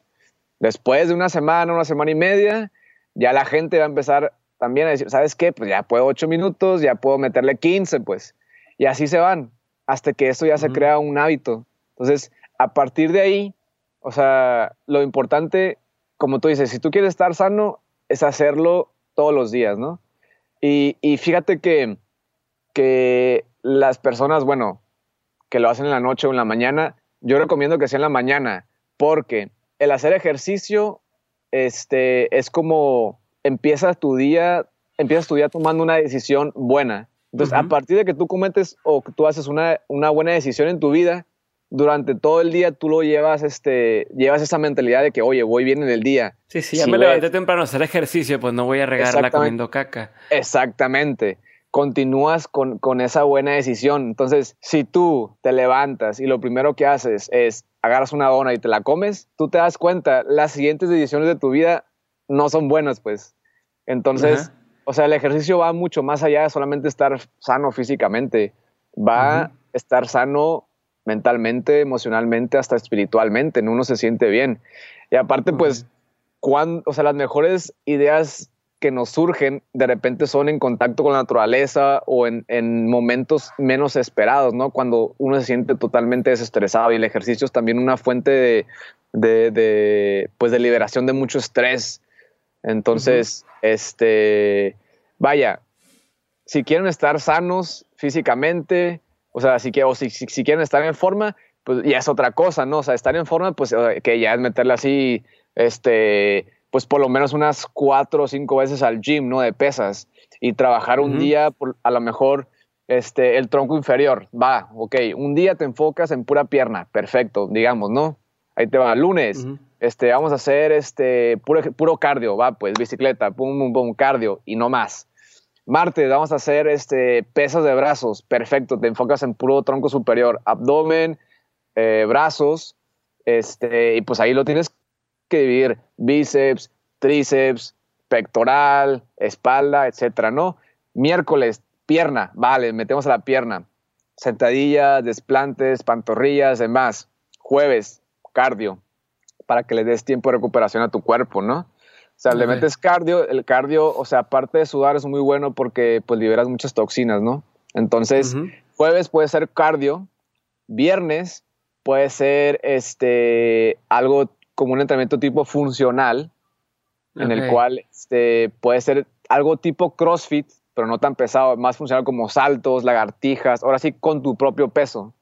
Después de una semana, una semana y media, ya la gente va a empezar también a decir, ¿sabes qué? Pues ya puedo ocho minutos, ya puedo meterle 15, pues. Y así se van, hasta que esto ya se crea un hábito. Entonces, a partir de ahí, o sea, lo importante, como tú dices, si tú quieres estar sano, es hacerlo todos los días, ¿no? Y, fíjate que, que las personas, bueno, que lo hacen en la noche o en la mañana, yo recomiendo que sea en la mañana, porque el hacer ejercicio este, es como empiezas tu día, empiezas tu día tomando una decisión buena. Entonces, a partir de que tú cometes o que tú haces una, una buena decisión en tu vida, durante todo el día tú lo llevas, este, llevas esa mentalidad de que, oye, voy bien en el día. Sí, sí, ya me levanté temprano a hacer ejercicio, pues no voy a regarla comiendo caca. Exactamente. Continúas con, con esa buena decisión. Entonces, si tú te levantas y lo primero que haces es agarras una dona y te la comes, tú te das cuenta, las siguientes decisiones de tu vida no son buenas, pues. Entonces, o sea, el ejercicio va mucho más allá de solamente estar sano físicamente. Va a estar sano mentalmente, emocionalmente, hasta espiritualmente, ¿no? uno se siente bien. Y aparte, pues, cuando, o sea, las mejores ideas que nos surgen de repente son en contacto con la naturaleza o en, en, momentos menos esperados, ¿no? Cuando uno se siente totalmente desestresado y el ejercicio es también una fuente de, de, de pues de liberación de mucho estrés. Entonces, este, vaya, si quieren estar sanos físicamente, o sea, si, o si, si, quieren estar en forma, pues ya es otra cosa, ¿no? O sea, estar en forma, pues eh, que ya es meterle así, este, pues por lo menos unas cuatro o cinco veces al gym, ¿no? De pesas y trabajar un día, por, a lo mejor, este, el tronco inferior, va, ok, un día te enfocas en pura pierna, perfecto, digamos, ¿no? Ahí te va, lunes, este, vamos a hacer este, puro, puro cardio, va, pues bicicleta, pum, pum, pum, cardio y no más. Martes vamos a hacer este, pesas de brazos. Perfecto, te enfocas en puro tronco superior, abdomen, eh, brazos, este, y pues ahí lo tienes que dividir bíceps, tríceps, pectoral, espalda, etcétera, ¿no? Miércoles, pierna, vale, metemos a la pierna. Sentadillas, desplantes, pantorrillas, demás. Jueves, cardio, para que le des tiempo de recuperación a tu cuerpo, ¿no? O sea, le metes cardio, el cardio, o sea, aparte de sudar es muy bueno porque pues liberas muchas toxinas, ¿no? Entonces, jueves puede ser cardio, viernes puede ser este algo como un entrenamiento tipo funcional, en el cual este, puede ser algo tipo CrossFit, pero no tan pesado, más funcional como saltos, lagartijas, ahora sí con tu propio peso.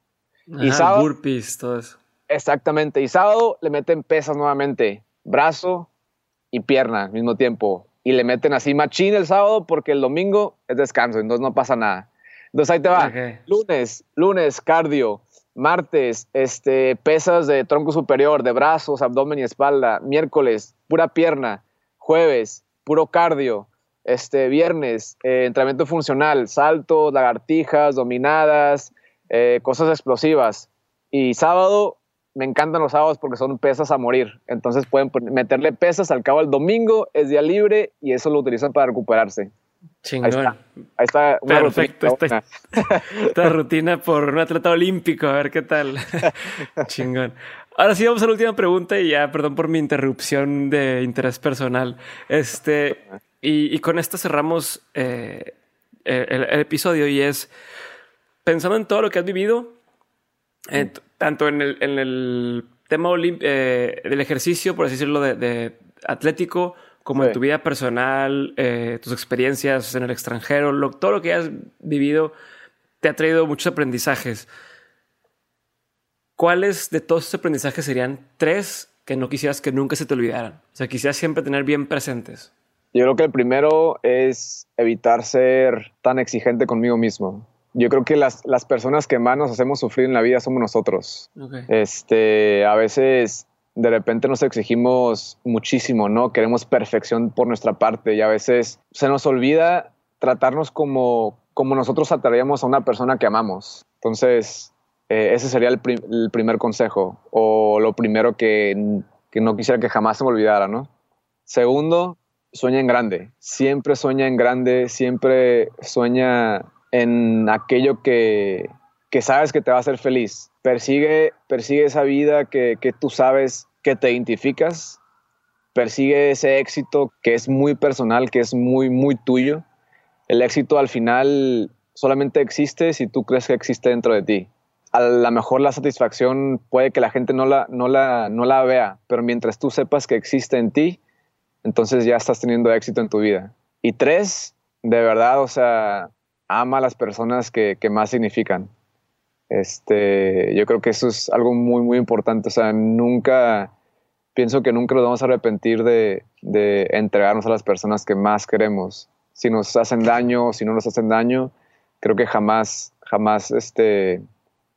y sábado, burpees, todo eso. Exactamente. Y sábado le meten pesas nuevamente, brazo, y pierna al mismo tiempo. Y le meten así machín el sábado porque el domingo es descanso, entonces no pasa nada. Entonces ahí te va. Lunes, lunes, cardio. Martes, este, pesas de tronco superior, de brazos, abdomen y espalda. Miércoles, pura pierna. Jueves, puro cardio. Este, viernes, eh, entrenamiento funcional, saltos, lagartijas, dominadas, eh, cosas explosivas. Y sábado, me encantan los sábados porque son pesas a morir. Entonces pueden meterle pesas al cabo del domingo, es día libre y eso lo utilizan para recuperarse. Chingón. Ahí está. Perfecto. Rutina esta, rutina por un atleta olímpico, a ver qué tal. Chingón. Ahora sí, vamos a la última pregunta y ya, perdón por mi interrupción de interés personal. Este, y, con esto cerramos eh, el, episodio y es, pensando en todo lo que has vivido, tanto en el, en el tema eh, del ejercicio, por así decirlo, de, atlético, como en tu vida personal, eh, tus experiencias en el extranjero, todo lo que has vivido te ha traído muchos aprendizajes. ¿Cuáles de todos esos aprendizajes serían tres que no quisieras que nunca se te olvidaran? O sea, quisieras siempre tener bien presentes. Yo creo que el primero es evitar ser tan exigente conmigo mismo yo creo que las, las, personas que más nos hacemos sufrir en la vida somos nosotros. Este, a veces de repente nos exigimos muchísimo, ¿no? Queremos perfección por nuestra parte y a veces se nos olvida tratarnos como, como nosotros trataríamos a una persona que amamos. Entonces, eh, ese sería el, primer consejo o lo primero que, que no quisiera que jamás se me olvidara, ¿no? Segundo, sueña en grande. Siempre sueña en grande, siempre sueña en aquello que, sabes que te va a hacer feliz. Persigue, persigue esa vida que, tú sabes que te identificas. Persigue ese éxito que es muy personal, que es muy, muy tuyo. El éxito al final solamente existe si tú crees que existe dentro de ti. A lo mejor la satisfacción puede que la gente no la, no la, no la vea, pero mientras tú sepas que existe en ti, entonces ya estás teniendo éxito en tu vida. Y tres, de verdad, o sea, ama a las personas que, más significan. Este, yo creo que eso es algo muy, muy importante. O sea, nunca, pienso que nunca nos vamos a arrepentir de, entregarnos a las personas que más queremos. Si nos hacen daño o si no nos hacen daño, creo que jamás, jamás este,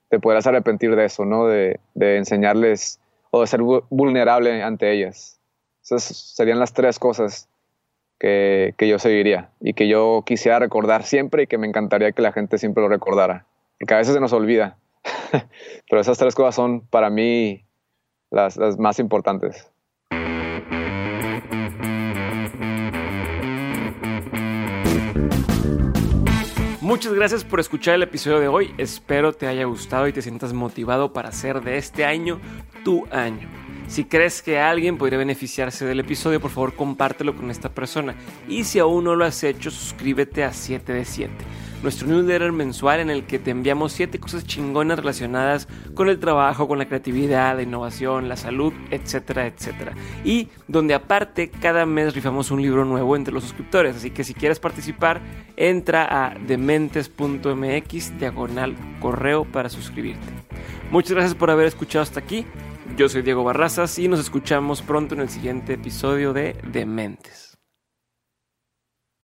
te podrás arrepentir de eso, ¿no? De, enseñarles o de ser vulnerable ante ellas. Esas serían las tres cosas que, yo seguiría y que yo quisiera recordar siempre y que me encantaría que la gente siempre lo recordara. Porque a veces se nos olvida. Pero esas tres cosas son para mí las más importantes. Muchas gracias por escuchar el episodio de hoy. Espero te haya gustado y te sientas motivado para hacer de este año tu año. Si crees que alguien podría beneficiarse del episodio, por favor compártelo con esta persona. Y si aún no lo has hecho, suscríbete a 7 de 7 nuestro newsletter mensual en el que te enviamos 7 cosas chingonas relacionadas con el trabajo, con la creatividad, la innovación, la salud, etcétera, etcétera. Y donde aparte cada mes rifamos un libro nuevo entre los suscriptores. Así que si quieres participar, entra a dementes.mx diagonal correo para suscribirte. Muchas gracias por haber escuchado hasta aquí. Yo soy Diego Barrazas y nos escuchamos pronto en el siguiente episodio de Dementes.